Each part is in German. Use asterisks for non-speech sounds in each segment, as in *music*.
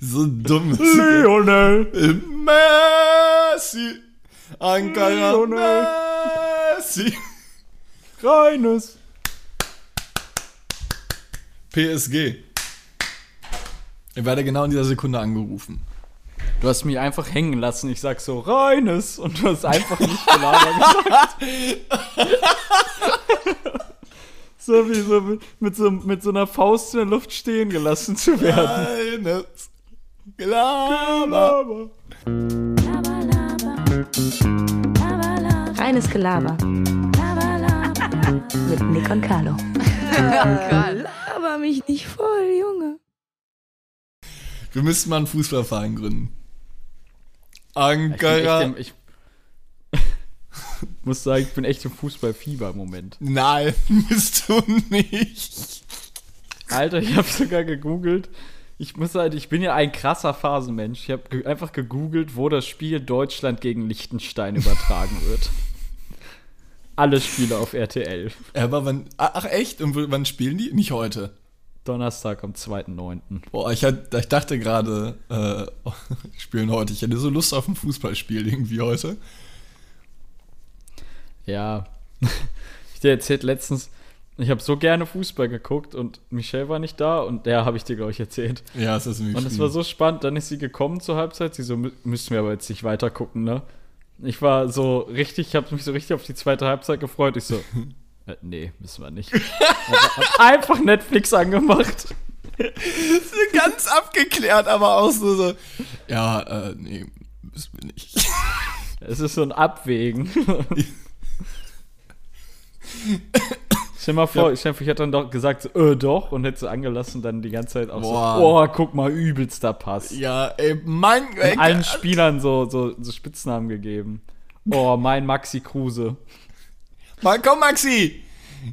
So dumm. Lionel. Messi. Ankara Lionel. Messi. Reines. PSG. Ich werde genau in dieser Sekunde angerufen. Du hast mich einfach hängen lassen. Ich sag so, Reines. Und du hast einfach nicht Gelaber gesagt. *laughs* so wie so mit, mit so mit so einer Faust in der Luft stehen gelassen zu werden. Reines. Gelaber. Reines Gelaber. Mit Nick und Carlo. Aber mich nicht voll, Junge. Wir müssten mal einen Fußballverein gründen. Ich, Ankara. im, ich *laughs* muss sagen, ich bin echt im Fußballfieber im Moment. Nein, *laughs* bist du nicht. Alter, ich habe sogar gegoogelt. Ich muss halt, ich bin ja ein krasser Phasenmensch. Ich habe ge einfach gegoogelt, wo das Spiel Deutschland gegen Liechtenstein übertragen wird. Alle Spiele auf RTL. Aber wann. Ach, echt? Und wann spielen die? Nicht heute. Donnerstag am 2.9. Boah, ich, hat, ich dachte gerade, äh, *laughs* spielen heute. Ich hätte so Lust auf ein Fußballspiel irgendwie heute. Ja. *laughs* Ich dir erzählt letztens, ich habe so gerne Fußball geguckt und Michelle war nicht da und der habe ich dir, glaube ich, erzählt. Ja, es ist irgendwie Und es war so spannend, dann ist sie gekommen zur Halbzeit. Sie so, "Mü- müssen wir aber jetzt nicht weiter gucken, ne? Ich war so richtig, ich habe mich so richtig auf die zweite Halbzeit gefreut. Ich so, *laughs* äh, nee, müssen wir nicht. einfach Netflix angemacht. *laughs* ganz abgeklärt, aber auch so, so ja, äh, nee, müssen wir nicht. Es ist so ein Abwägen. Stell mal vor, ich, ich hätte dann doch gesagt, äh, doch, und hätte so angelassen, dann die ganze Zeit auch Boah. so, oh, guck mal, übelster Pass. Ja, ey, Mann, ey, Allen Spielern so, so, so Spitznamen gegeben. Oh, mein Maxi Kruse. Mann, komm, Maxi!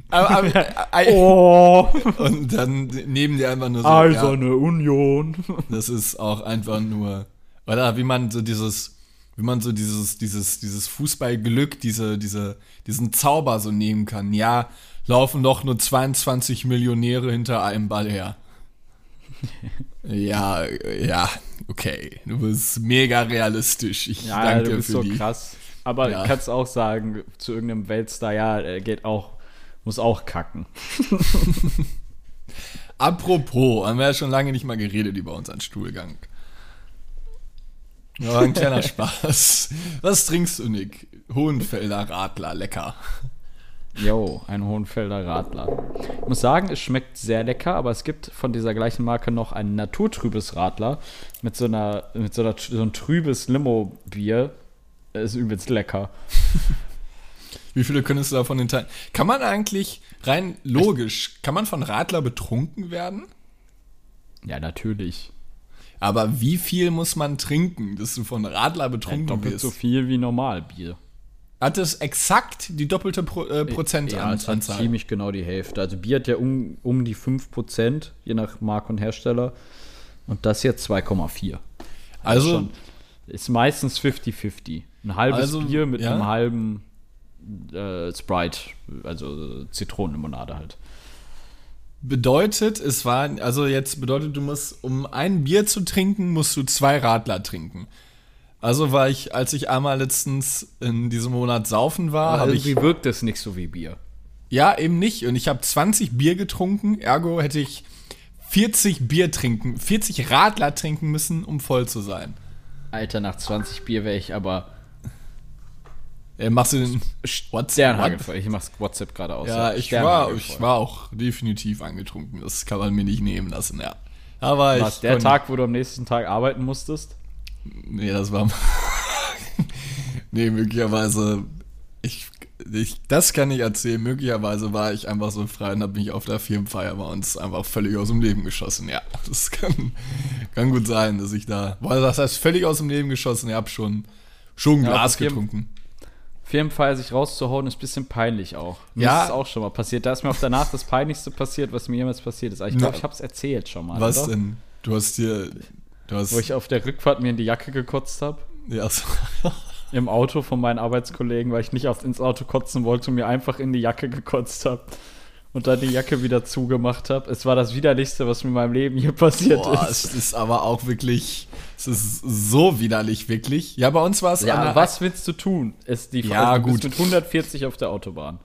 Aber, aber, *laughs* äh, Oh, Und dann neben dir einfach nur so, also ja, eine Union. das ist auch einfach nur, oder wie man so dieses, wie man so dieses, dieses, dieses Fußballglück, diese, diese, diesen Zauber so nehmen kann. Ja, laufen doch nur 22 Millionäre hinter einem Ball her. ja, ja, okay. Du bist mega realistisch. Ich Ja, danke du bist für so die. krass. Aber Ja. kannst auch sagen, zu irgendeinem Weltstar, ja, er geht auch, muss auch kacken. *laughs* Apropos, haben wir ja schon lange nicht mal geredet über unseren Stuhlgang. Ja, ein kleiner *laughs* Spaß. Was trinkst du, Nick? Hohenfelder Radler, lecker. Jo, ein Hohenfelder Radler. Ich muss sagen, es schmeckt sehr lecker, aber es gibt von dieser gleichen Marke noch ein naturtrübes Radler mit so einer, mit so, einer, so ein trübes Limo-Bier. Ist übelst lecker. *laughs* Wie viele könntest du davon enthalten? Kann man eigentlich rein logisch, kann man von Radler betrunken werden? Ja, natürlich. Aber wie viel muss man trinken, dass du von Radler Ja, betrunken doppelt wirst? so viel wie normal Bier. Hat es exakt die doppelte Pro, äh, Ja, es hat Prozentanzahl? ziemlich genau die Hälfte. Also Bier hat ja um, um die 5%, je nach Marke und Hersteller. Und das hier 2,4. Also, schon- Ist meistens 50-50. Ein halbes Also, Bier mit ja. einem halben äh, Sprite, also Zitronenlimonade halt. bedeutet, es war, also jetzt bedeutet, du musst, um ein Bier zu trinken, musst du zwei Radler trinken. Also war ich, als ich einmal letztens in diesem Monat saufen war, habe ich, irgendwie wirkt es nicht so wie Bier. ja, eben nicht. Und ich habe 20 Bier getrunken, ergo hätte ich 40 Bier trinken, 40 Radler trinken müssen, um voll zu sein. Alter, nach 20 Bier wäre ich aber Äh, machst du den voll. Ich mach's WhatsApp gerade aus. Ja, ich war, ich war auch definitiv angetrunken. Das kann man mir nicht nehmen lassen, ja. Aber Was, ich. der Tag, wo du am nächsten Tag arbeiten musstest? Nee, das war. *laughs* nee, möglicherweise. Ich, ich, das kann ich erzählen. Möglicherweise war ich einfach so frei und habe mich auf der Firmenfeier bei uns einfach völlig aus dem Leben geschossen. Ja, *laughs* das kann, kann gut sein, dass ich da. Boah, das heißt völlig aus dem Leben geschossen. Ich habe schon, schon ein Ja, Glas getrunken. Firmenfeier sich rauszuhauen, ist ein bisschen peinlich auch. Mir Ja. ist auch schon mal passiert. Da ist mir auch danach das Peinlichste passiert, was mir jemals passiert ist. Aber ich glaube, ich habe es erzählt schon mal. Was oder? denn? Du hast dir. Wo ich auf der Rückfahrt mir in die Jacke gekotzt habe. ja, so, *laughs* Im Auto von meinen Arbeitskollegen, weil ich nicht auf, ins Auto kotzen wollte und mir einfach in die Jacke gekotzt habe. und dann die Jacke wieder zugemacht habe. Es war das widerlichste, was mir in meinem Leben hier passiert Boah, ist. es ist aber auch wirklich, es ist so widerlich, wirklich. Ja, bei uns war es Ja, was willst du tun? Ist die Ja, du bist gut. mit 140 auf der Autobahn.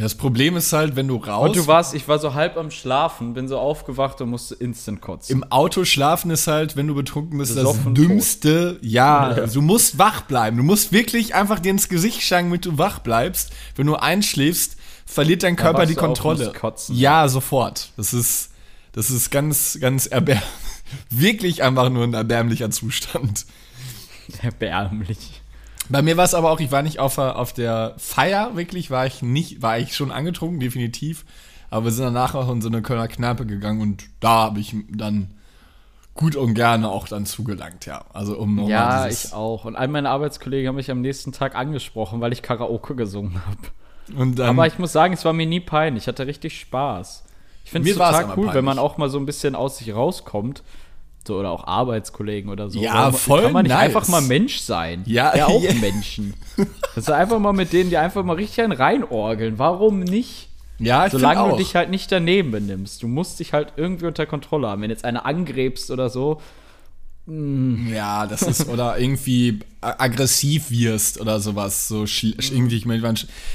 Das Problem ist halt, wenn du raus Und du warst, ich war so halb am Schlafen, bin so aufgewacht und musste instant kotzen. im Auto schlafen ist halt, wenn du betrunken bist, das Besoffen dümmste. Ja, du musst wach bleiben. Du musst wirklich einfach dir ins Gesicht schlagen, damit du wach bleibst. Wenn du einschläfst, verliert dein Körper die Kontrolle. kotzen. Ja, sofort. Das ist, das ist ganz, ganz erbärmlich. *laughs* Wirklich einfach nur ein erbärmlicher Zustand. Erbärmlich. Bei mir war es aber auch, ich war nicht auf, der- auf der Feier, wirklich, war ich nicht, war ich schon angetrunken, definitiv. Aber wir sind danach auch in so eine Kölner Kneipe gegangen und da habe ich dann gut und gerne auch dann zugelangt, ja. Also um nochmal Ja, ich auch. Und all meine Arbeitskollegen haben mich am nächsten Tag angesprochen, weil ich Karaoke gesungen habe. Dann, Aber ich muss sagen, es war mir nie peinlich. Ich hatte richtig Spaß. Ich finde es total cool, wenn man peinlich. auch mal so ein bisschen aus sich rauskommt. So, oder auch Arbeitskollegen oder so. Ja, Warum- voll Kann man nicht nice. einfach mal Mensch sein? Ja, ja auch ja. *laughs* Menschen. Das ist einfach mal mit denen, die einfach mal richtig einen reinorgeln. Warum nicht? ja, ich Solange find du auch. dich halt nicht daneben benimmst. Du musst dich halt irgendwie unter Kontrolle haben. Wenn jetzt einer angrebst oder so, Ja, das ist, oder irgendwie aggressiv wirst oder sowas, so schl- irgendwie, ich meine,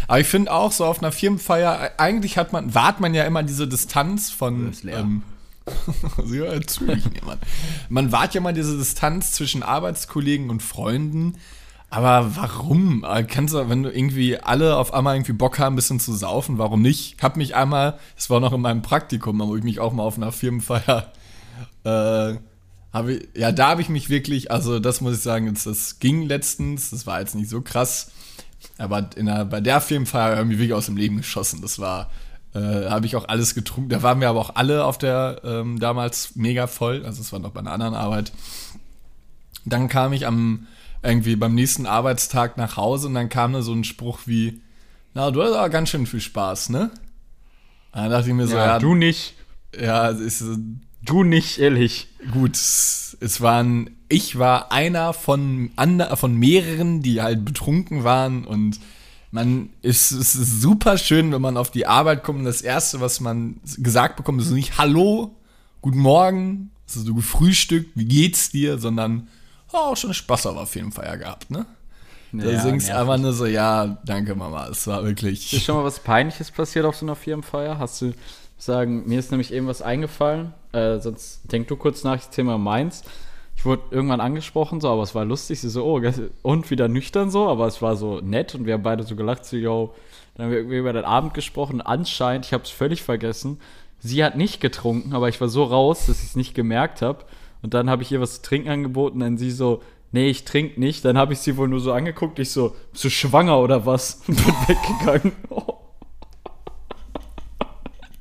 aber ich finde auch so auf einer Firmenfeier, eigentlich hat man, wahrt man ja immer diese Distanz von, ist leer. ähm, ja, erzähl ich niemand. Man wahrt ja mal diese Distanz zwischen Arbeitskollegen und Freunden, aber warum? Äh, Kannst du, wenn du irgendwie alle auf einmal irgendwie Bock haben, ein bisschen zu saufen, warum nicht? Ich hab mich einmal, das war noch in meinem Praktikum, wo ich mich auch mal auf einer Firmenfeier äh, habe ich, ja, da habe ich mich wirklich, also das muss ich sagen, jetzt, das ging letztens, das war jetzt nicht so krass, aber in der, bei der Filmfeier irgendwie wirklich aus dem Leben geschossen. Das war, äh, habe ich auch alles getrunken. Da waren wir aber auch alle auf der ähm, damals mega voll, also es war noch bei einer anderen Arbeit. Dann kam ich am irgendwie beim nächsten Arbeitstag nach Hause und dann kam da so ein Spruch wie, na, du hast aber ganz schön viel Spaß, ne? Da dachte ich mir so, ja, du nicht. ja, ist, Du nicht, ehrlich. Gut, es waren, ich war einer von, ander, von mehreren, die halt betrunken waren und man ist, es ist super schön, wenn man auf die Arbeit kommt und das erste, was man gesagt bekommt, ist nicht Hallo, guten Morgen, es ist so gefrühstückt, wie geht's dir, sondern oh, auch schon Spaß auf ja gehabt, ne? Da Ja, singst nervig. einfach nur so, ja, danke Mama, es war wirklich. Ist schon mal was Peinliches passiert auf so einer Firmenfeier? Hast du sagen, mir ist nämlich eben was eingefallen, äh, sonst denk du kurz nach, ich erzähl mal meins. Ich wurde irgendwann angesprochen, so, aber es war lustig, sie so, oh, und wieder nüchtern so, aber es war so nett und wir haben beide so gelacht, so, yo, dann haben wir irgendwie über den Abend gesprochen, anscheinend, ich habe es völlig vergessen, sie hat nicht getrunken, aber ich war so raus, dass ich es nicht gemerkt habe und dann habe ich ihr was zu trinken angeboten, dann sie so, nee, ich trinke nicht, dann habe ich sie wohl nur so angeguckt, ich so, bist du schwanger oder was? *laughs* Und bin weggegangen.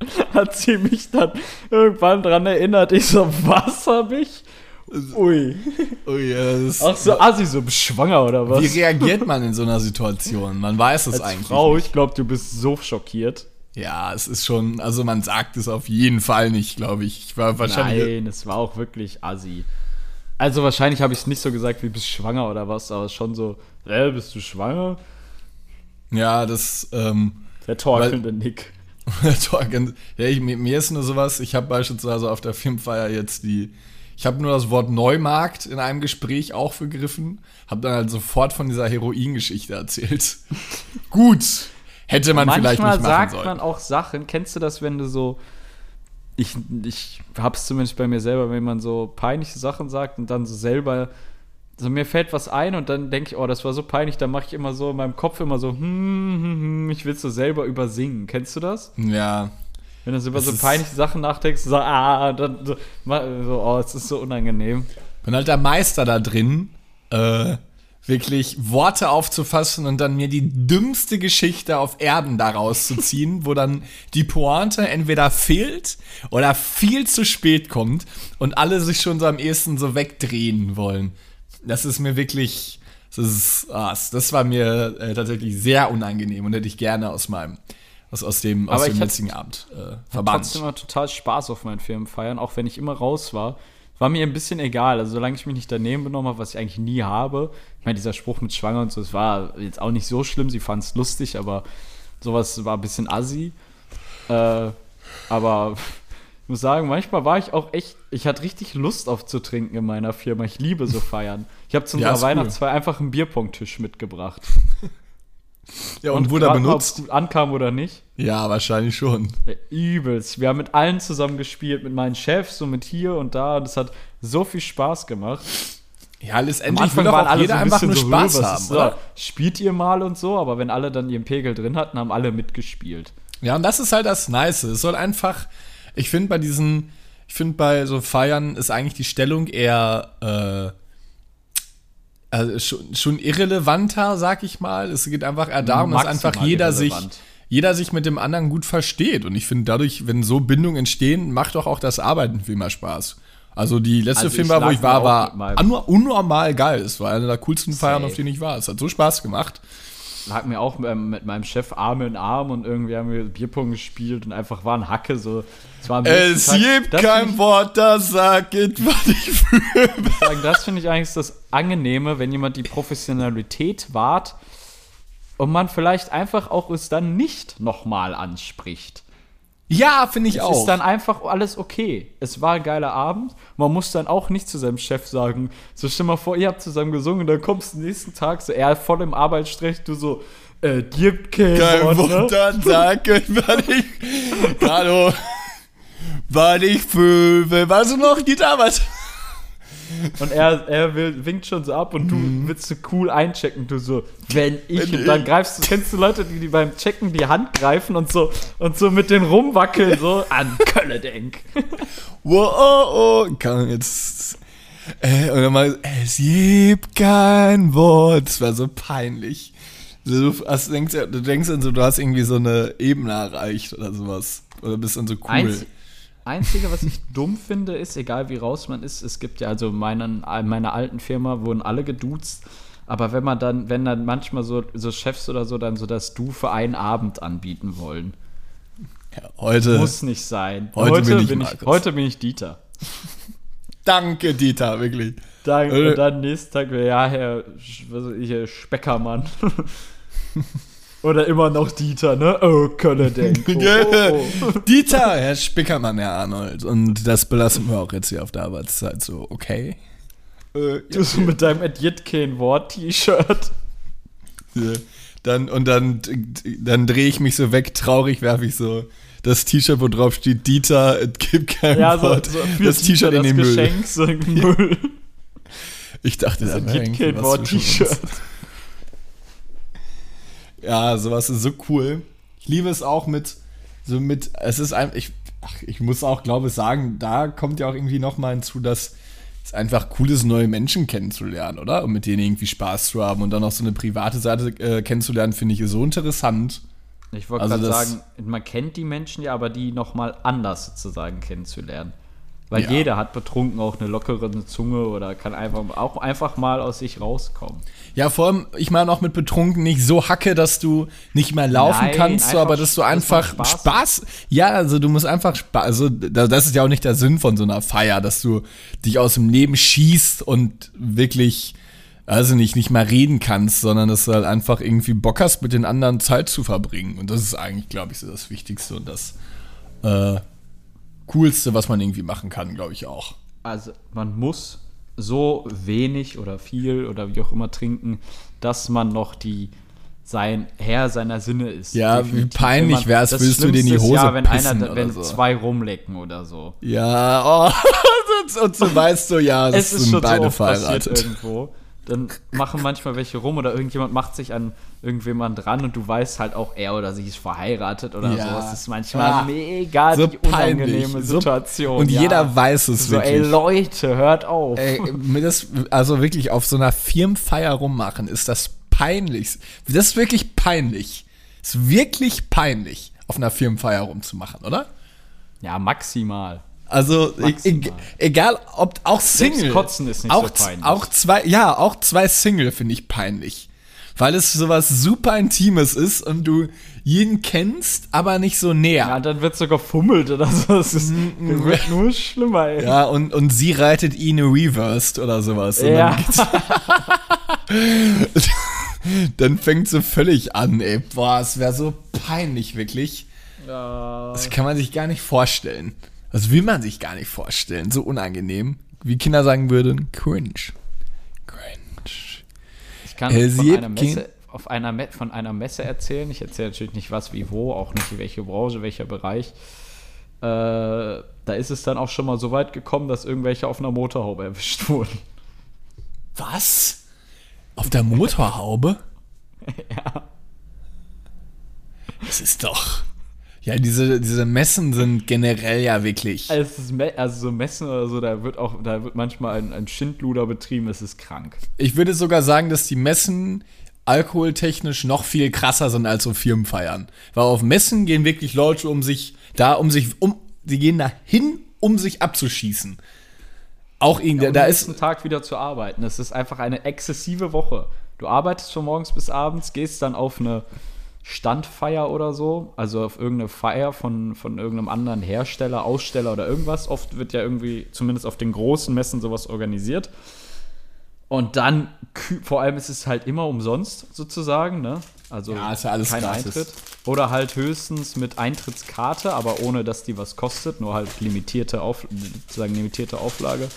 *laughs* hat sie mich dann irgendwann dran erinnert. Ich so, was hab ich? Ui. Oh ja, das, Ach so, Assi, so bist du schwanger oder was? wie reagiert man in so einer Situation? Man weiß es Als eigentlich. Frau, ich glaube, du bist so schockiert. Ja, es ist schon, also man sagt es auf jeden Fall nicht, glaube ich. Ich war wahrscheinlich. Nein, es war auch wirklich Assi. Also wahrscheinlich habe ich es nicht so gesagt, wie bist du schwanger oder was, aber schon so, äh, bist du schwanger? Ja, das, ähm, Der torkelnde Nick. *laughs* Torgen- ja, ich, mir, mir ist nur sowas, ich habe beispielsweise auf der Filmfeier jetzt die, ich habe nur das Wort Neumarkt in einem Gespräch auch begriffen, habe dann halt sofort von dieser Heroin-Geschichte erzählt. *laughs* Gut, hätte man vielleicht Manchmal nicht machen sagt sollen. man auch Sachen. Kennst du das, wenn du so. Ich, ich hab's zumindest bei mir selber, wenn man so peinliche Sachen sagt und dann so selber. So mir fällt was ein und dann denke ich, oh, das war so peinlich, dann mache ich immer so in meinem Kopf immer so, hm, hm, hm, ich will so selber übersingen. Kennst du das? ja, Wenn du so über Das so peinliche Sachen nachdenkst, so, ah, dann so, oh, es ist so unangenehm. bin halt der Meister da drin, äh, wirklich Worte aufzufassen und dann mir die dümmste Geschichte auf Erden daraus zu ziehen, wo dann die Pointe entweder fehlt oder viel zu spät kommt und alle sich schon so am ehesten so wegdrehen wollen. Das ist mir wirklich, das ist, ah, das war mir äh, tatsächlich sehr unangenehm und hätte ich gerne aus meinem, aus, aus dem, aus dem ich jetzigen Abend äh, Trotzdem verbannt. immer total Spaß auf meinen Firmenfeiern, auch wenn ich immer raus war. War mir ein bisschen egal. Also, solange ich mich nicht daneben benommen habe, was ich eigentlich nie habe. Ich meine, dieser Spruch mit Schwanger und so, es war jetzt auch nicht so schlimm. Sie fand es lustig, aber Sowas war ein bisschen assi. Äh, aber ich muss sagen, manchmal war ich auch echt, ich hatte richtig Lust auf zu trinken in meiner Firma. Ich liebe so Feiern. Ich habe zu Ja, ist cool. Weihnachtsfeier einfach einen Bierpongtisch mitgebracht. Ja, und, wurde er benutzt? ob's gut ankam oder nicht. Ja, wahrscheinlich schon. Ja, übelst. Wir haben mit allen zusammen gespielt, mit meinen Chefs und mit hier und da. Und es hat so viel Spaß gemacht. Ja, letztendlich will doch waren auch alle jeder so ein einfach nur so, Spaß "Äh, was haben, oder? Spielt ihr mal und so, aber wenn alle dann ihren Pegel drin hatten, haben alle mitgespielt. Ja, und das ist halt das Nice. Es soll einfach, ich finde bei diesen, ich finde bei so Feiern ist eigentlich die Stellung eher äh, also schon, schon irrelevanter, sag ich mal. Es geht einfach eher darum, dass einfach jeder sich, jeder sich mit dem anderen gut versteht. Und ich finde dadurch, wenn so Bindungen entstehen, macht doch auch das Arbeiten viel mehr Spaß. Also die letzte Also Film wo ich war, war unnormal geil. Es war eine der coolsten Feiern, auf denen ich war. Es hat so Spaß gemacht. Lag mir auch mit, mit meinem Chef Arm in Arm und irgendwie haben wir Bierpong gespielt und einfach waren Hacke so. Es, Tag- gibt kein Wort, das sagt, was ich fühle. das finde ich eigentlich das Angenehme, wenn jemand die Professionalität wahrt und man vielleicht einfach auch es dann nicht nochmal anspricht. Ja, finde ich Es auch. ist dann einfach alles okay. Es war ein geiler Abend. Man muss dann auch nicht zu seinem Chef sagen, so stell mal vor, ihr habt zusammen gesungen, dann kommst du nächsten Tag, so er voll im Arbeitsstress, du so, äh, gibt kein, kein dann sag, was ich. Hallo. Was ich fühle. Weißt du noch, Gitarre? Und er, er will, winkt schon so ab und du willst so cool einchecken, du so, wenn ich, Mhm. Wenn und dann ich. greifst du, kennst du Leute, die, die beim Checken die Hand greifen und so, und so mit den rumwackeln, so, *laughs* an Kölle denk. Wow, oh, oh. Kann jetzt. Äh, und dann mal, es gibt kein Wort. Das war so peinlich. So, Du, hast, denkst, ja- du denkst dann so, du hast irgendwie so eine Ebene erreicht oder sowas. Oder bist dann so cool. Einz Einzige, was ich *laughs* dumm finde, ist, egal wie raus man ist, es gibt ja also meinen, meiner alten Firma wurden alle geduzt, aber wenn man dann, wenn dann manchmal so, so Chefs oder so dann so das Du für einen Abend anbieten wollen. Ja, heute. Muss nicht sein. heute bin ich bin ich, heute bin ich Dieter. *laughs* Danke, Dieter, wirklich. Dann, Äh. und dann nächsten Tag, ja, Herr Speckermann. *laughs* Oder immer noch Dieter, ne? Oh, Könne denk. Oh, *laughs* oh, oh. Dieter, Herr Spickermann, Herr Arnold. Und das belassen wir auch jetzt hier auf der Arbeitszeit so, okay? Äh, Du so mit deinem Edit kein Wort-T-Shirt. ja. Dann, und dann, dann drehe ich mich so weg, traurig werfe ich so das T-Shirt, wo drauf steht, Dieter, es gibt kein Ja, so, Wort. so für das T-Shirt in den Müll. Geschenk, so in den Müll. *laughs* Ich dachte, Das das wäre Edit irgendwie kein was zwischen uns. Wort-T-Shirt. Ja, sowas ist so cool. Ich liebe es auch mit, so mit, es ist einfach, ich, ach, ich muss auch, glaube ich, sagen, da kommt ja auch irgendwie nochmal hinzu, dass es einfach cool ist, neue Menschen kennenzulernen, oder? Und mit denen irgendwie Spaß zu haben und dann auch so eine private Seite äh, kennenzulernen, finde ich so interessant. Ich wollte Also gerade sagen, man kennt die Menschen ja, aber die nochmal anders sozusagen kennenzulernen. Weil Ja. jeder hat betrunken auch eine lockere Zunge oder kann einfach auch einfach mal aus sich rauskommen. Ja, vor allem, ich meine auch mit betrunken nicht so hacke, dass du nicht mehr laufen Nein, kannst, so, aber dass du einfach Spaß Spaß, ja, also du musst einfach Spaß, also da- das ist ja auch nicht der Sinn von so einer Feier, dass du dich aus dem Leben schießt und wirklich, also nicht, nicht mal reden kannst, sondern dass du halt einfach irgendwie Bock hast, mit den anderen Zeit zu verbringen. Und das ist eigentlich, glaube ich, so das Wichtigste und das äh, Coolste, was man irgendwie machen kann, glaube ich auch. Also man muss so wenig oder viel oder wie auch immer trinken, dass man noch die sein Herr seiner Sinne ist. Ja, wie peinlich wär's, das würdest du dir in die ist Hose ja, wenn pissen einer, wenn so. zwei rumlecken oder so. Ja, oh, *laughs* und, so weißt du, ja, das es ist sind schon so beide passiert verheiratet. irgendwo. Dann machen manchmal welche rum oder irgendjemand macht sich an irgendjemand dran und du weißt halt auch, er oder sie ist verheiratet oder Ja. so. Es ist manchmal Ah, mega so die unangenehme peinlich. Situation. Und ja. jeder weiß es so, ey wirklich. Leute, hört auf. Ey, das, also wirklich auf so einer Firmenfeier rummachen, ist das peinlich. Das ist wirklich peinlich. Ist wirklich peinlich, auf einer Firmenfeier rumzumachen, oder? Ja, maximal. Also e egal, ob auch Single. Kotzen ist nicht auch, so peinlich. Auch zwei, ja, auch zwei Single finde ich peinlich. Weil es sowas super Intimes ist und du jeden kennst, aber nicht so näher. Ja, dann wird sogar fummelt oder so. Es ist, Mm, wird nur schlimmer, ey. Ja, und, und sie reitet ihn reversed oder sowas. Und Ja. dann, *laughs* dann fängt sie völlig an, ey. Boah, es wäre so peinlich, wirklich. Ja. Das kann man sich gar nicht vorstellen. Das will man sich gar nicht vorstellen. So unangenehm. Wie Kinder sagen würden, cringe. Cringe. Ich kann Äh, von einer, Messe, auf einer Me von einer Messe erzählen. Ich erzähle natürlich nicht was, wie, wo, auch nicht welche Branche, welcher Bereich. Äh, da ist es dann auch schon mal so weit gekommen, dass irgendwelche auf einer Motorhaube erwischt *laughs* wurden. Was? Auf der Motorhaube? *laughs* ja. Das ist doch. Ja, diese, diese Messen sind generell ja wirklich. Also, es ist Me also so Messen oder so, da wird auch, da wird manchmal ein, ein Schindluder betrieben, es ist krank. Ich würde sogar sagen, dass die Messen alkoholtechnisch noch viel krasser sind als so Firmenfeiern. Weil auf Messen gehen wirklich Leute um sich, da um sich, um, die gehen da hin, um sich abzuschießen. Auch irgendwie, um da den ist, nächsten Tag wieder zu arbeiten. Es ist einfach eine exzessive Woche. Du arbeitest von morgens bis abends, gehst dann auf eine Standfeier oder so, also auf irgendeine Feier von, von irgendeinem anderen Hersteller, Aussteller oder irgendwas. Oft wird ja irgendwie, zumindest auf den großen Messen, sowas organisiert. Und dann, vor allem ist es halt immer umsonst sozusagen, ne? Also Ja, ist ja alles kein gratis. Eintritt. Oder halt höchstens mit Eintrittskarte, aber ohne dass die was kostet, nur halt limitierte, Auf, sozusagen limitierte Auflage.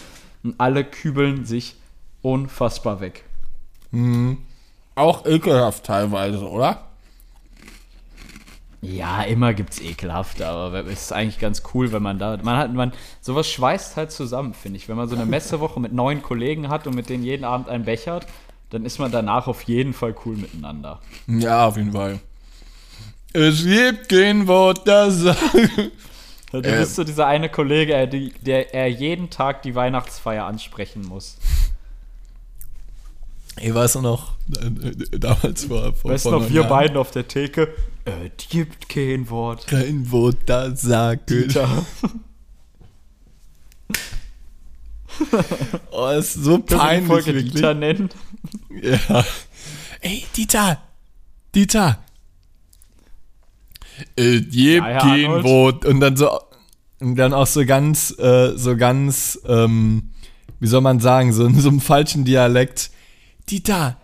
Und alle kübeln sich unfassbar weg. auch ekelhaft teilweise, oder? Ja, immer gibt's ekelhafte, aber es ist eigentlich ganz cool, wenn man da, man hat, man, sowas schweißt halt zusammen, finde ich. Wenn man so eine Messewoche mit neun Kollegen hat und mit denen jeden Abend einen bechert, dann ist man danach auf jeden Fall cool miteinander. Ja, auf jeden Fall. Es gibt kein Wort, das sagt. Du Äh. bist so dieser eine Kollege, der, die- der er jeden Tag die Weihnachtsfeier ansprechen muss. Ich weiß noch, äh, damals war vor, Weißt noch, wir Jahren. beiden auf der Theke? Äh, die gibt kein Wort. Kein Wort, das sagt. Dieter. *laughs* Oh, ist so peinlich, Folge wirklich. Dieter nennen? Ja. Ey, Dieter! Dieter! Es gibt Ja, kein. Wort. Und dann so, und dann auch so ganz, äh, so ganz, ähm, wie soll man sagen, so in so einem falschen Dialekt. Dieter!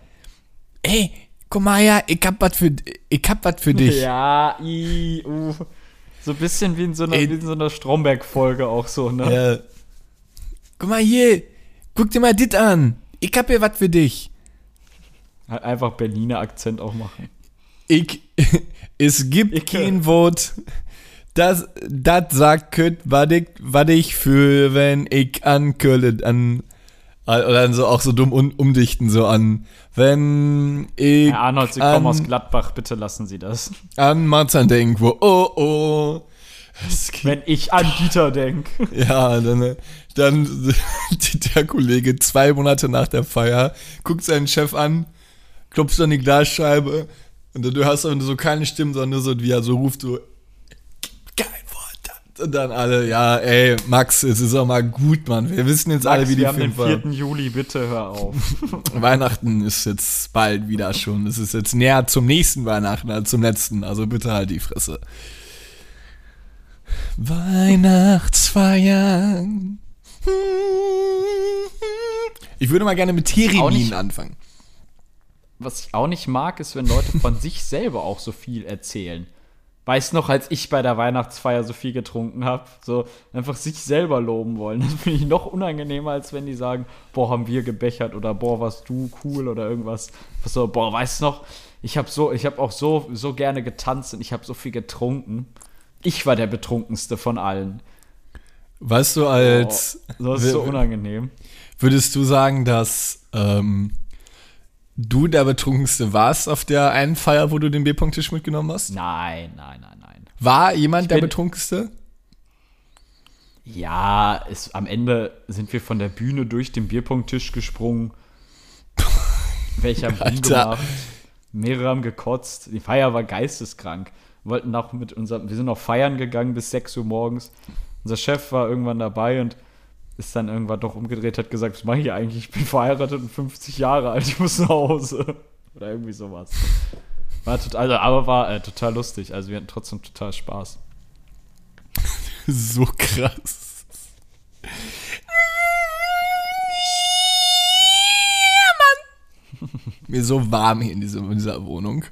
Ey, komm mal her, ich hab was für, ich hab was für dich. *laughs* Ja, i, uh. So ein bisschen wie in so einer, Ey. wie in so einer Stromberg-Folge auch so, ne? Ja. Guck mal hier, guck dir mal dit an. Ich hab hier was für dich. Halt Einfach Berliner Akzent auch machen. Ich, *laughs* es gibt Ich- kein Wort, das, das sagt könnt, was ich, was ich fühle, wenn ich an Köln, an, oder dann so auch so dumm um, umdichten, so an, wenn ich Herr Arnold, Sie an, kommen aus Gladbach, bitte lassen Sie das. an Marzahn denk, wo, oh, oh. Wenn ich an Dieter denke. *laughs* Ja, dann, dann *laughs* der Kollege zwei Monate nach der Feier guckt seinen Chef an, klopft an die Glasscheibe und du hörst dann so keine Stimmen, sondern nur so, wie er so ruft, so, geil. Und dann alle, ja, ey, Max, es ist auch mal gut, Mann. Wir wissen jetzt alle, Max, wie die wir haben den Film 4. war. Juli, bitte hör auf. *laughs* Weihnachten ist jetzt bald wieder schon. Es ist jetzt näher zum nächsten Weihnachten als zum letzten. Also bitte halt die Fresse. Weihnachtsfeiern. Ich würde mal gerne mit Theremin anfangen. Was ich auch nicht mag, ist, wenn Leute von *laughs* sich selber auch so viel erzählen. Weiß noch, als ich bei der Weihnachtsfeier so viel getrunken habe, so einfach sich selber loben wollen. Das finde ich noch unangenehmer, als wenn die sagen, boah, haben wir gebechert oder boah, warst du cool oder irgendwas. So, boah, weißt du noch, ich habe so, ich habe auch so, so gerne getanzt und ich habe so viel getrunken. Ich war der betrunkenste von allen. Weißt du, als So ist so unangenehm. würdest du sagen, dass ähm, du der Betrunkenste warst auf der einen Feier, wo du den Bierpunkttisch mitgenommen hast? Nein, nein, nein, nein. War jemand der Betrunkenste? Ja, es, am Ende sind wir von der Bühne durch den Bierpunkttisch gesprungen. Welche haben rumgemacht. Mehrere haben gekotzt. Die Feier war geisteskrank. Wir wollten noch mit unserem, wir sind noch feiern gegangen bis 6 Uhr morgens. Unser Chef war irgendwann dabei und ist dann irgendwann doch umgedreht, hat gesagt, was mache ich eigentlich? Ich bin verheiratet und 50 Jahre alt, ich muss nach Hause. *laughs* Oder irgendwie sowas. War total, also, aber war äh, total lustig. Also wir hatten trotzdem total Spaß. So krass. *laughs* Mir ist so warm hier in dieser, in dieser Wohnung.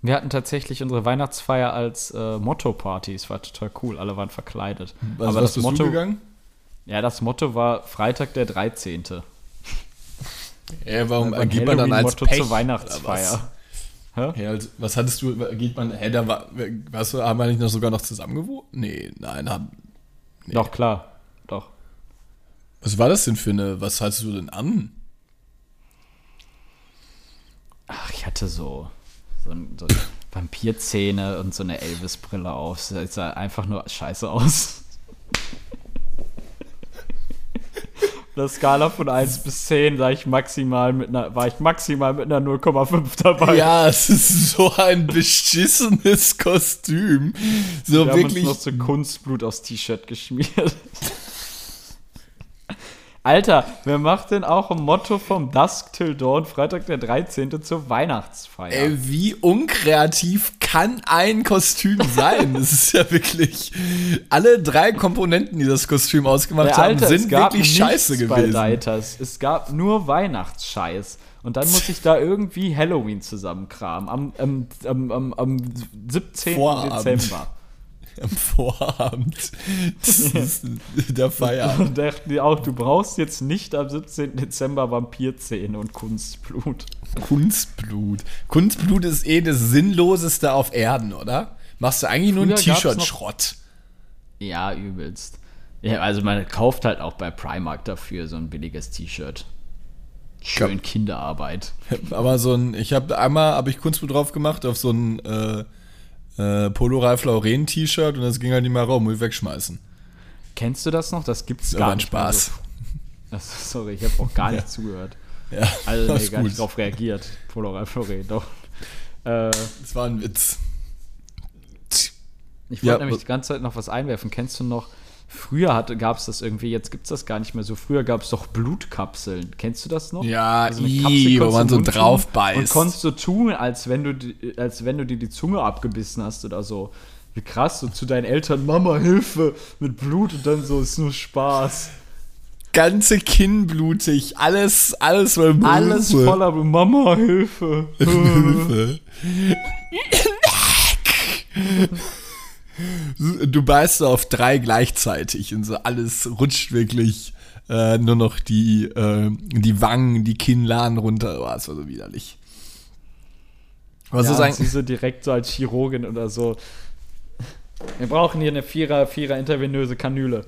Wir hatten tatsächlich unsere Weihnachtsfeier als äh, Motto-Party. Es war total cool. Alle waren verkleidet. Was, Aber was das bist Motto, du gegangen? Ja, das Motto war Freitag der 13. Ja, warum Beim geht man dann als Halloween-Motto Pech, zur Weihnachtsfeier. Was? Ja, also, was hattest du, geht man, hä, da war, warst du, haben wir nicht noch sogar noch zusammen gewohnt? Nee, nein, haben, Nee. Doch, klar. Doch. was war das denn für eine, was hattest du denn an? Ach, ich hatte so, so, so Vampirzähne und so eine Elvis-Brille auf. Das sah einfach nur scheiße aus. Der Skala von 1 bis 10 sah ich maximal mit einer, war ich maximal mit einer 0,5 dabei. Ja, es ist so ein beschissenes Kostüm. So Wir haben wirklich. uns noch so Kunstblut aufs T-Shirt geschmiert. Alter, wer macht denn auch ein Motto vom Dusk Till Dawn, Freitag der 13. zur Weihnachtsfeier? Ey, wie unkreativ kann ein Kostüm sein? Das ist ja wirklich. Alle drei Komponenten, die das Kostüm ausgemacht Ja, haben, Alter, sind es gab wirklich scheiße bei gewesen. Deiters. Es gab nur Weihnachtsscheiß. Und dann muss ich da irgendwie Halloween zusammenkramen. Am, am, am, am, am 17. Vorabend. Dezember. Am Vorabend. Der Feierabend. Und dachten die auch, du brauchst jetzt nicht am 17. Dezember Vampirzähne und Kunstblut. Kunstblut. Kunstblut ist eh das Sinnloseste auf Erden, oder? Machst du eigentlich nur einen Früher gab's noch- T-Shirt-Schrott? Ja, übelst. Ja, also man kauft halt auch bei Primark dafür so ein billiges T-Shirt. Schön. Kinderarbeit. Aber so ein, ich habe einmal, habe ich Kunstblut drauf gemacht auf so ein äh, äh, Polo Ralph Lauren T-Shirt und das ging halt nicht mehr raus, muss ich wegschmeißen. Kennst du das noch? Das gibt's Das gar war ein nicht Spaß. So. Also, sorry, ich habe auch gar *laughs* nicht zugehört. Ja, Also nee, *laughs* gar nicht gut. drauf reagiert. Polo Ralph Lauren, doch. Äh, Das war ein Witz. ich Ja, wollte nämlich was- die ganze Zeit noch was einwerfen. Kennst du noch? Früher gab es das irgendwie, jetzt gibt es das gar nicht mehr so. Früher gab es doch Blutkapseln. Kennst du das noch? Ja, Also ii, wo man so drauf Und beißt. konntest du tun, als wenn du, als wenn du dir die Zunge abgebissen hast oder so. Wie krass, so zu deinen Eltern, Mama, Hilfe, mit Blut und dann so, ist nur Spaß. Ganze Kinn blutig, alles, alles voll Blut. Alles voller. Mama, Hilfe. *laughs* Hilfe. *laughs* Du beißt auf drei gleichzeitig und so alles rutscht wirklich äh, nur noch die, äh, die Wangen, die Kinnladen runter. Oh, das war so widerlich. Was ja, ist eigentlich? sie so direkt so als Chirurgin oder so. Wir brauchen hier eine Vierer, Vierer intravenöse Kanüle.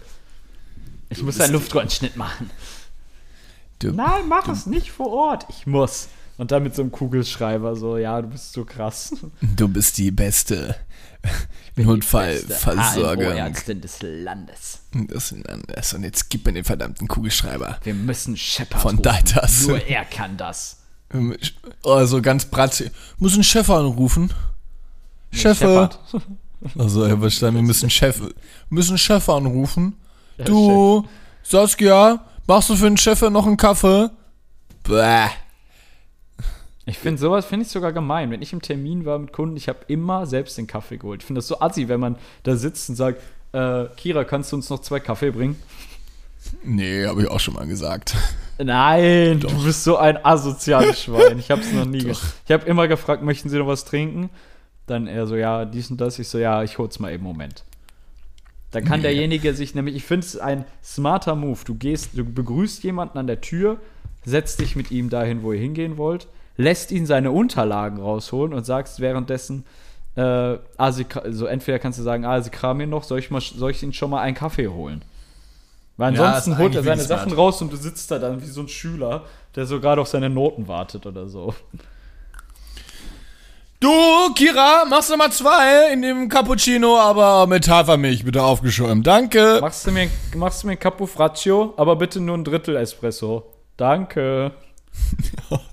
Ich muss einen Luftröhrenschnitt machen. Du, Nein, mach es nicht vor Ort. Ich muss. Und dann mit so einem Kugelschreiber so, ja, du bist so krass. du bist die beste Notfallversorgung. Ärztin des Landes. Das ist das. Und jetzt gib mir den verdammten Kugelschreiber. Wir müssen Shepard Von. Deiters. Nur er kann das. Also ganz bratzig. Muss einen Chef anrufen. Chef. Shepard. Also, Herr verstanden, wir müssen Chef, wir müssen Chef anrufen. du, Saskia, machst du für den Chef noch einen Kaffee? Bäh. Ich finde sowas finde ich sogar gemein. Wenn ich im Termin war mit Kunden, ich habe immer selbst den Kaffee geholt. Ich finde das so assi, wenn man da sitzt und sagt, äh, Kira, kannst du uns noch zwei Kaffee bringen? Nee, habe ich auch schon mal gesagt. Nein, du bist so ein asoziales *laughs* Schwein. Ich habe es noch nie. ge- Ich habe immer gefragt, möchten Sie noch was trinken? Dann er so, ja, dies und das. Ich so, ja, ich hol's mal eben Moment. Dann kann Nee. derjenige sich nämlich, ich finde es ein smarter Move. Du gehst, du begrüßt jemanden an der Tür, setzt dich mit ihm dahin, wo ihr hingehen wollt, lässt ihn seine Unterlagen rausholen und sagst währenddessen, äh, ah, sie, kra- so entweder kannst du sagen, ah, sie kramen hier noch, soll ich, mal, soll ich ihnen schon mal einen Kaffee holen? Weil Ja, ansonsten ist holt er seine Sachen raus und du sitzt da dann wie so ein Schüler, der so gerade auf seine Noten wartet oder so. Du, Kira, machst du mal zwei in dem Cappuccino, aber mit Hafermilch bitte aufgeschäumt. Danke. Machst du mir, machst du mir ein Capo Fraccio, aber bitte nur ein Drittel Espresso. Danke. *laughs*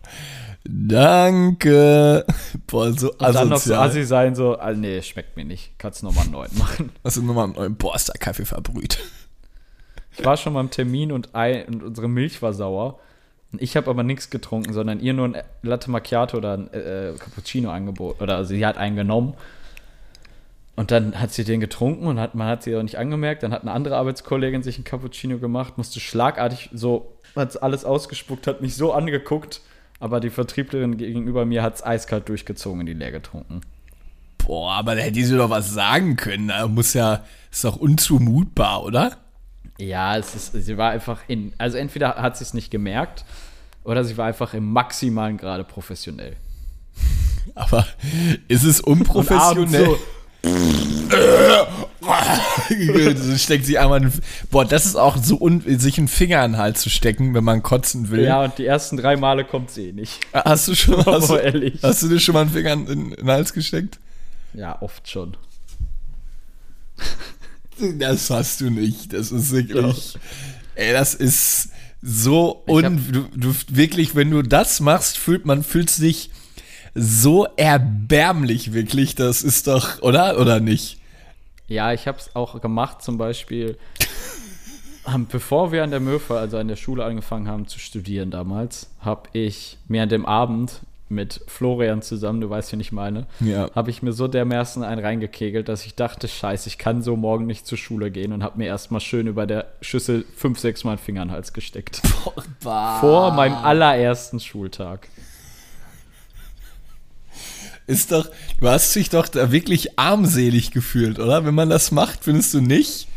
Danke. *laughs* Boah, so Und dann noch so asozial. assi sein, so, ah, nee, schmeckt mir nicht. Kannst nochmal einen neuen *laughs* machen. Hast du nochmal einen neuen Boah, ist der Kaffee verbrüht. Ich war schon beim Termin und, Ei, und unsere Milch war sauer. Ich habe aber nichts getrunken, sondern ihr nur ein Latte Macchiato oder ein äh, Cappuccino angeboten. Oder also sie hat einen genommen. Und dann hat sie den getrunken und hat, man hat sie auch nicht angemerkt. Dann hat eine andere Arbeitskollegin sich ein Cappuccino gemacht, musste schlagartig so, hat alles ausgespuckt, hat mich so angeguckt, aber die Vertrieblerin gegenüber mir hat es eiskalt durchgezogen und die leer getrunken. Boah, aber da hätte sie doch was sagen können. Da muss ja, ist doch unzumutbar, oder? Ja, es ist, sie war einfach in, also entweder hat sie es nicht gemerkt oder sie war einfach im maximalen Grade professionell. Aber ist es unprofessionell? so *laughs* *laughs* steckt sie einmal. einen- Boah, das ist auch so un sich einen Finger in den Hals zu stecken, wenn man kotzen will. Ja, und die ersten drei Male kommt sie eh nicht. Hast du schon *laughs* hast, du- ehrlich. hast du dir schon mal einen Finger in, in den Hals gesteckt? Ja, oft schon. Das hast du nicht. Das ist wirklich. Ey, das ist so Ich hab- un. Du, du wirklich, wenn du das machst, fühlt man fühlt sich so erbärmlich, wirklich. Das ist doch, oder? Oder nicht? Ja, ich habe es auch gemacht, zum Beispiel, *laughs* ähm, bevor wir an der Möwe, also an der Schule angefangen haben zu studieren damals, habe ich mir an dem Abend mit Florian zusammen, du weißt, wen ich meine, Ja. habe ich mir so dermaßen einen reingekegelt, dass ich dachte, scheiße, ich kann so morgen nicht zur Schule gehen und habe mir erstmal schön über der Schüssel fünf, sechs Mal einen Finger in den Hals gesteckt. Vor meinem allerersten Schultag. Ist doch, du hast dich doch da wirklich armselig gefühlt, oder? Wenn man das macht, findest du nicht?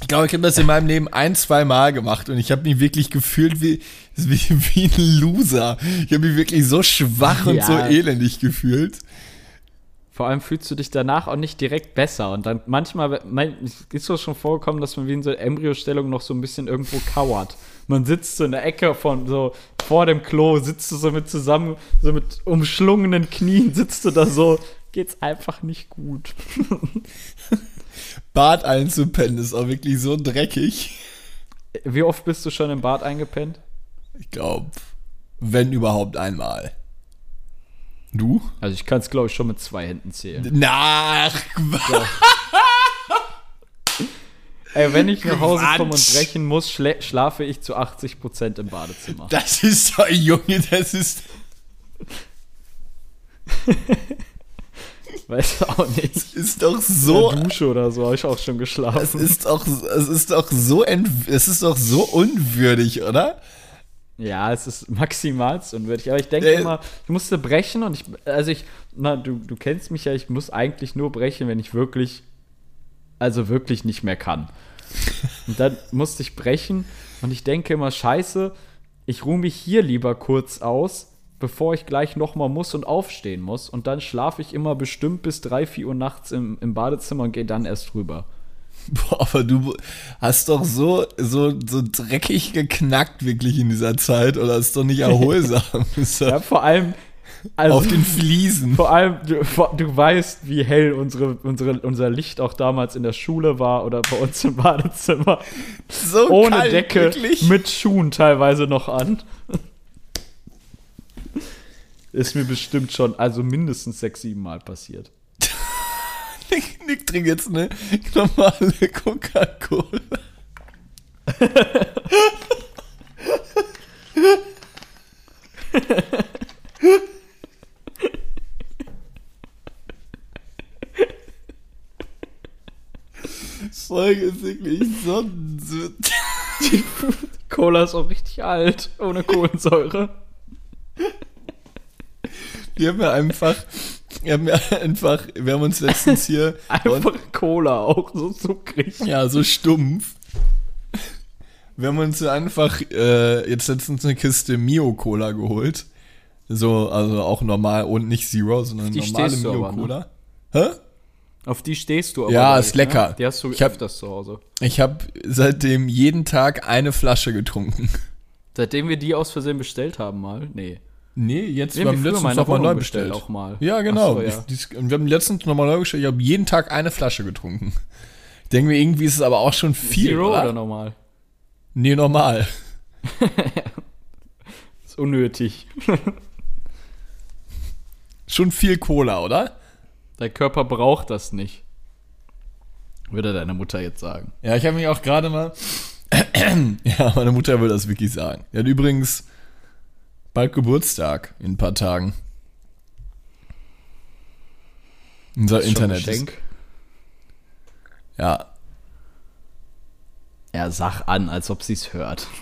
Ich glaube, ich habe das in meinem Leben ein, zwei Mal gemacht und ich habe mich wirklich gefühlt wie, wie, wie ein Loser. Ich habe mich wirklich so schwach und Ja. so elendig gefühlt. Vor allem fühlst du dich danach auch nicht direkt besser. Und dann manchmal mein, ist es schon vorgekommen, dass man wie in so Embryostellung noch so ein bisschen irgendwo kauert. Man sitzt so in der Ecke von so vor dem Klo, sitzt du so mit zusammen, so mit umschlungenen Knien, sitzt du da so, geht's einfach nicht gut. *laughs* Bad einzupennen ist auch wirklich so dreckig. Wie oft bist du schon im Bad eingepennt? Ich glaube, wenn überhaupt einmal. Du? Also ich kann es, glaube ich, schon mit zwei Händen zählen. Nach. Ey, wenn ich nach Hause komme und brechen muss, schlä- schlafe ich zu 80% im Badezimmer. Das ist doch, Junge, das ist. *laughs* Weiß auch nicht. Ist doch In so der Dusche oder so habe ich auch schon Es geschlafen. ist doch, es ist doch so, ent, es ist doch so unwürdig, oder? Ja, es ist maximalst unwürdig. Aber ich denke Äh, immer, ich musste brechen und ich, also ich, na, du, du kennst mich ja, ich muss eigentlich nur brechen, wenn ich wirklich, also wirklich nicht mehr kann. Und dann musste ich brechen und ich denke immer, scheiße, ich ruhe mich hier lieber kurz aus, bevor ich gleich nochmal muss und aufstehen muss. Und dann schlafe ich immer bestimmt bis 3, 4 Uhr nachts im, im Badezimmer und gehe dann erst rüber. Boah, aber du hast doch so, so, so dreckig geknackt wirklich in dieser Zeit, oder ist doch nicht *laughs* erholsam. Ja, vor allem, also, auf den Fliesen. Vor allem, du, du weißt, wie hell unsere, unsere, unser Licht auch damals in der Schule war oder bei uns im Badezimmer. So Ohne kalt, Decke, wirklich. mit Schuhen teilweise noch an. Ist mir bestimmt schon, also mindestens sechs, sieben Mal passiert. *laughs* Nick, Nick trinkt jetzt eine normale Coca-Cola. *laughs* Folge ist wirklich so. so *laughs* Cola ist auch richtig alt, ohne Kohlensäure. wir haben ja einfach. Wir haben ja einfach. Wir haben uns letztens hier. *laughs* Einfach Cola, auch so zuckrig. Ja, so stumpf. Wir haben uns einfach äh, jetzt letztens eine Kiste Mio Cola geholt. So, also auch normal und nicht Zero, sondern Die normale stehst du Mio aber, ne? Cola. Hä? Auf die stehst du aber. Ja, glaub ist ich, lecker. Ne? Die hast du Ich hab- öfters zu Hause. Ich habe seitdem jeden Tag eine Flasche getrunken. Seitdem wir die aus Versehen bestellt haben mal. Nee. Nee, jetzt Wir haben beim die früher letzten mal in der nochmal neu bestellt. auch mal. Ja, genau. So, ja. Ich, wir haben letztens nochmal neu bestellt. Ich habe jeden Tag eine Flasche getrunken. Ich denke mir, irgendwie ist es aber auch schon viel. Zero oder? oder normal? Nee, normal. *laughs* Ist unnötig. Schon viel Cola, oder? Dein Körper braucht das nicht. Würde deine Mutter jetzt sagen. Ja, ich habe mich auch gerade mal. *clears throat* ja, meine Mutter will das wirklich sagen. Die hat übrigens bald Geburtstag in ein paar Tagen. Unser Internet ist, Geschenk. ja, Ja, sag an, als ob sie es hört. *laughs*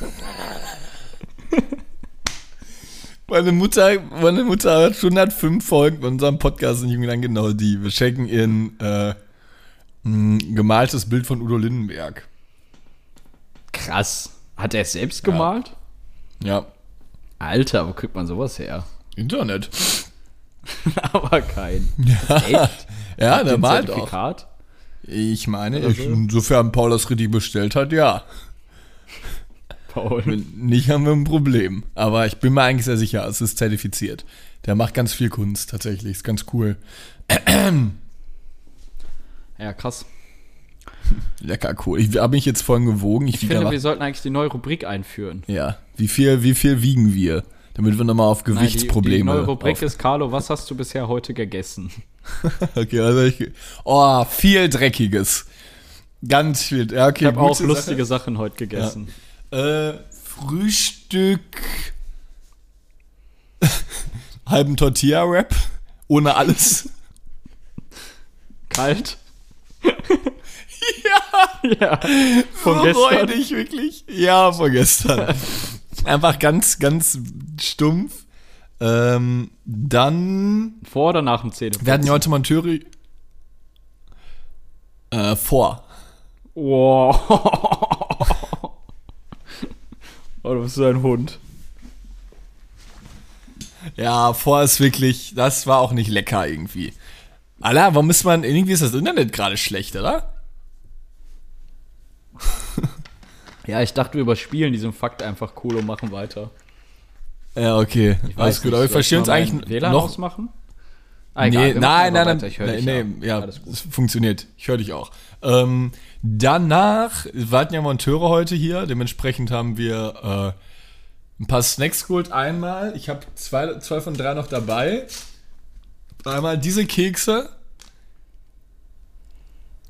*laughs* Meine Mutter, meine Mutter hat 105 Folgen unserem Podcast und bin dann genau die. Wir schenken ihr ein äh, ein gemaltes Bild von Udo Lindenberg. Krass. Hat er es selbst gemalt? Ja. Alter, wo kriegt man sowas her? *laughs* Internet. *laughs* Aber kein. Echt? ja, der malt auch. Ich meine, ich, so? insofern Paul das richtig bestellt hat, ja. Paul. Wenn Nicht haben wir ein Problem. Aber ich bin mir eigentlich sehr sicher, es ist zertifiziert. Der macht ganz viel Kunst tatsächlich. Ist ganz cool. Ja, krass. *laughs* Lecker cool. Ich habe mich jetzt vorhin gewogen. Ich, Ich finde, wir sollten eigentlich die neue Rubrik einführen. Ja. Wie viel, wie viel wiegen wir? Damit wir nochmal auf Nein, die, Gewichtsprobleme. die neue Rubrik auf- ist, Carlo, was hast du bisher heute gegessen? *laughs* Okay, also ich. Oh, viel Dreckiges. Ganz viel. Ja, okay, Ich habe auch lustige Sachen heute gegessen. Sache. Äh, Frühstück. *laughs* halben Tortilla-Wrap. Ohne alles. *laughs* Kalt? ja! ja. Von so gestern. räudig, wirklich? Ja, von gestern. *laughs* Einfach ganz, ganz stumpf. Ähm, dann. Vor oder nach dem Zähne? Wir hatten ja heute Monteure. Äh, vor. Wow. Oh, du bist so ein Hund. Ja, vor ist wirklich, das war auch nicht lecker irgendwie. Alter, warum ist man, irgendwie ist das Internet gerade schlecht, oder? *laughs* Ja, ich dachte, wir überspielen diesen Fakt einfach cool und machen weiter. Ja, okay. Alles gut, aber wir verstehen uns eigentlich WLAN noch. ausmachen? Ah, Nee, egal, machen nein, nein. Ich nein, dich nee, ja. ja, funktioniert. Ich höre dich auch. Ähm, danach, wir hatten ja Monteure heute hier, dementsprechend haben wir äh, ein paar Snacks geholt. Einmal, ich habe zwei, zwei von drei noch dabei. Einmal diese Kekse,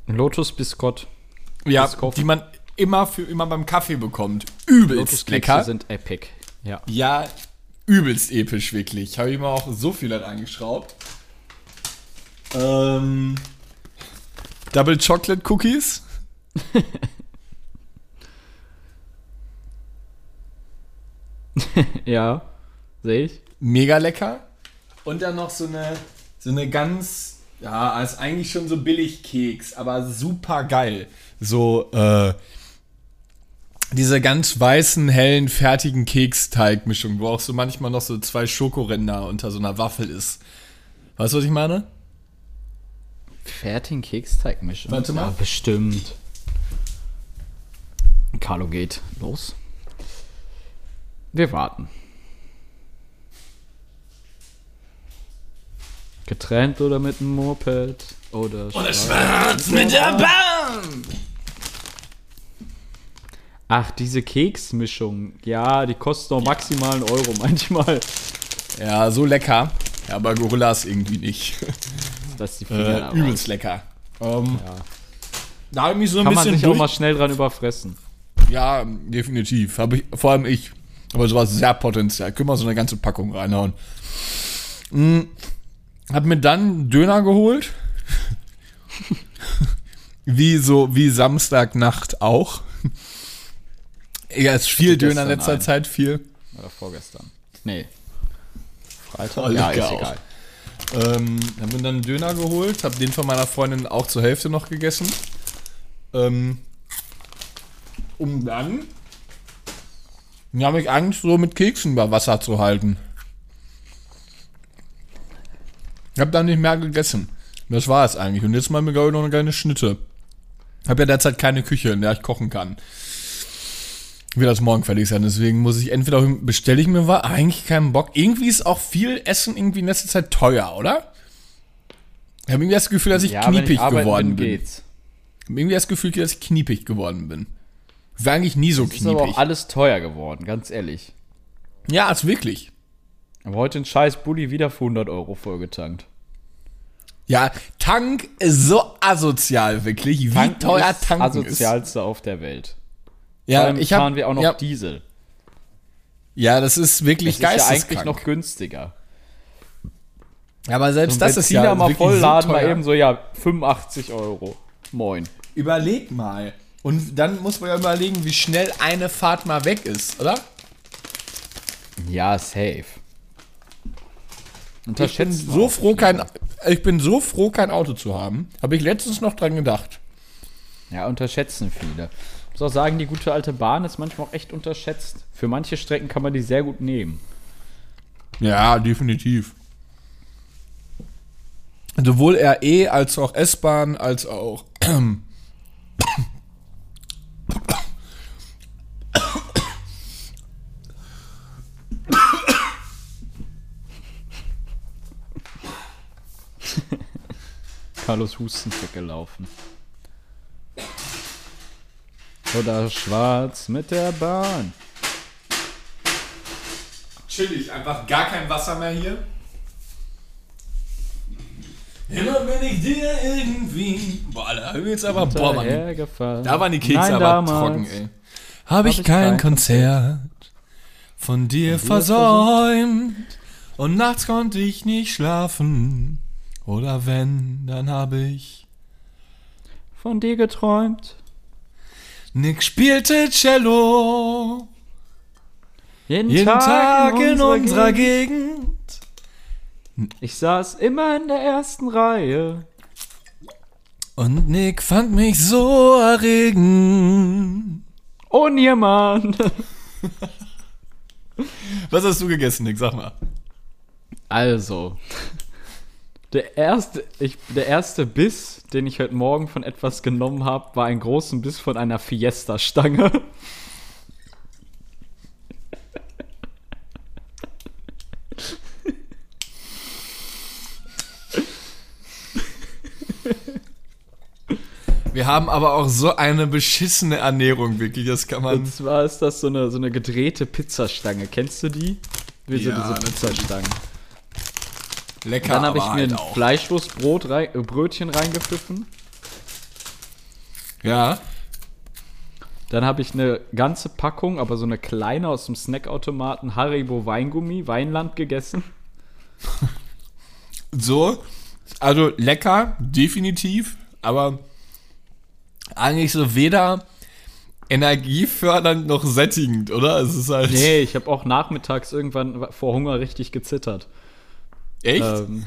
Lotus Biscott. ja, Biscoff. die man immer für immer beim Kaffee bekommt. Übelst lecker. Kekse sind epic. Ja. Ja, übelst episch, wirklich. Habe ich mir auch so viel halt eingeschraubt. Ähm, Double Chocolate Cookies. *laughs* Ja. Sehe ich. Mega lecker. Und dann noch so eine, so eine ganz, ja, ist eigentlich schon so billig Keks, aber super geil. So, äh, diese ganz weißen, hellen, fertigen Keksteigmischung, wo auch so manchmal noch so zwei Schokoränder unter so einer Waffel ist. Weißt du, was ich meine? Fertigen Keksteig mischen. Warte mal. Ja, bestimmt. Carlo geht los. Wir warten. Getrennt oder mit einem Moped? Oder, oder Schwarz mit der Bahn! Ach, diese Keksmischung. Ja, die kosten auch maximal einen Euro manchmal. Ja, so lecker. Ja, aber Gorillas irgendwie nicht. Das ist die Finger Äh, übelst lecker. Ähm, Ja. Da habe ich mich so ein Kann man bisschen sich auch mal schnell dran überfressen. Ja, definitiv. Hab ich, vor allem ich. Aber sowas sehr potenziell. Können wir so eine ganze Packung reinhauen. Hm, hab mir dann Döner geholt. *laughs* wie so, wie Samstagnacht auch. Ja, es ist viel Döner in letzter einen. Zeit, viel. Oder vorgestern. Nee. Freitag? Oh, ja, ist auch. egal. Ähm, hab mir dann einen Döner geholt, hab den von meiner Freundin auch zur Hälfte noch gegessen. Ähm, um dann ja, mich eigentlich so mit Keksen über Wasser zu halten. Ich hab dann nicht mehr gegessen. Das war es eigentlich. Und jetzt mal mir, glaube ich, noch eine kleine Schnitte. Hab ja derzeit keine Küche, in der ich kochen kann. Wird das morgen fertig sein. Deswegen muss ich entweder bestelle ich mir was, eigentlich keinen Bock. Irgendwie ist auch viel Essen irgendwie in letzter Zeit teuer, oder? Ich habe irgendwie das Gefühl, dass ich Ja, kniepig ich geworden bin, geht's. Ich hab irgendwie das Gefühl, dass ich kniepig geworden bin. War eigentlich nie so Ist aber kniepig. auch alles teuer geworden, ganz ehrlich. Ja, ist wirklich. Aber heute ein scheiß Bulli wieder für 100 Euro vollgetankt. Ja, Tank ist so asozial, wirklich. Wie Tanken teuer ist Tanken asozialste auf der Welt. ist. Vor Ja, allem ich hab, fahren wir auch noch ja, Diesel. ja, das ist wirklich Das ist ja eigentlich geisteskrank. noch günstiger. aber selbst Und das ist ja Benziner mal vollladen, so mal eben so, ja, 85 Euro. Moin. Überleg mal. Und dann muss man ja überlegen, wie schnell eine Fahrt mal weg ist, oder? Ja, safe. bin Unterschätzt so froh, kein, ich bin so froh, kein Auto zu haben. Habe ich letztens noch dran gedacht. Ja, unterschätzen viele. Ich muss auch sagen, die gute alte Bahn ist manchmal auch echt unterschätzt. Für manche Strecken kann man die sehr gut nehmen. Ja, definitiv. Sowohl RE als auch S-Bahn als auch. Carlos Husten weggelaufen. Oder schwarz mit der Bahn. Chillig, einfach gar kein Wasser mehr hier. Immer bin ich dir irgendwie. Boah, da jetzt aber. Boah, Mann, da waren die Kekse Nein, aber trocken, ey. Hab ich ich kein kein Konzert von dir versäumt und nachts konnte ich nicht schlafen. Oder wenn, dann hab ich. Von dir geträumt. Nick spielte Cello Jeden, jeden Tag, in unserer Gegend. Gegend. Ich saß immer in der ersten Reihe. Und Nick fand mich so erregend. Und jemand. *laughs* Was hast du gegessen, Nick? Sag mal. Also. Der erste, ich, der erste Biss, den ich heute Morgen von etwas genommen habe, war ein großen Biss von einer Fiesta-Stange. Wir haben aber auch so eine beschissene Ernährung, wirklich. Das kann man. Und zwar ist das so eine, so eine gedrehte Pizzastange. Kennst du die? Wie so Ja, diese natürlich. Lecker, Dann habe ich mir halt ein auch. Fleischwurstbrot rei äh, Brötchen reingepfiffen. Ja. Dann habe ich eine ganze Packung, aber so eine kleine aus dem Snackautomaten Haribo Weingummi, Weinland gegessen. *laughs* So. Also lecker, definitiv. Aber eigentlich so weder energiefördernd noch sättigend, oder? Es ist halt. Nee, ich habe auch nachmittags irgendwann vor Hunger richtig gezittert. Echt? Ähm,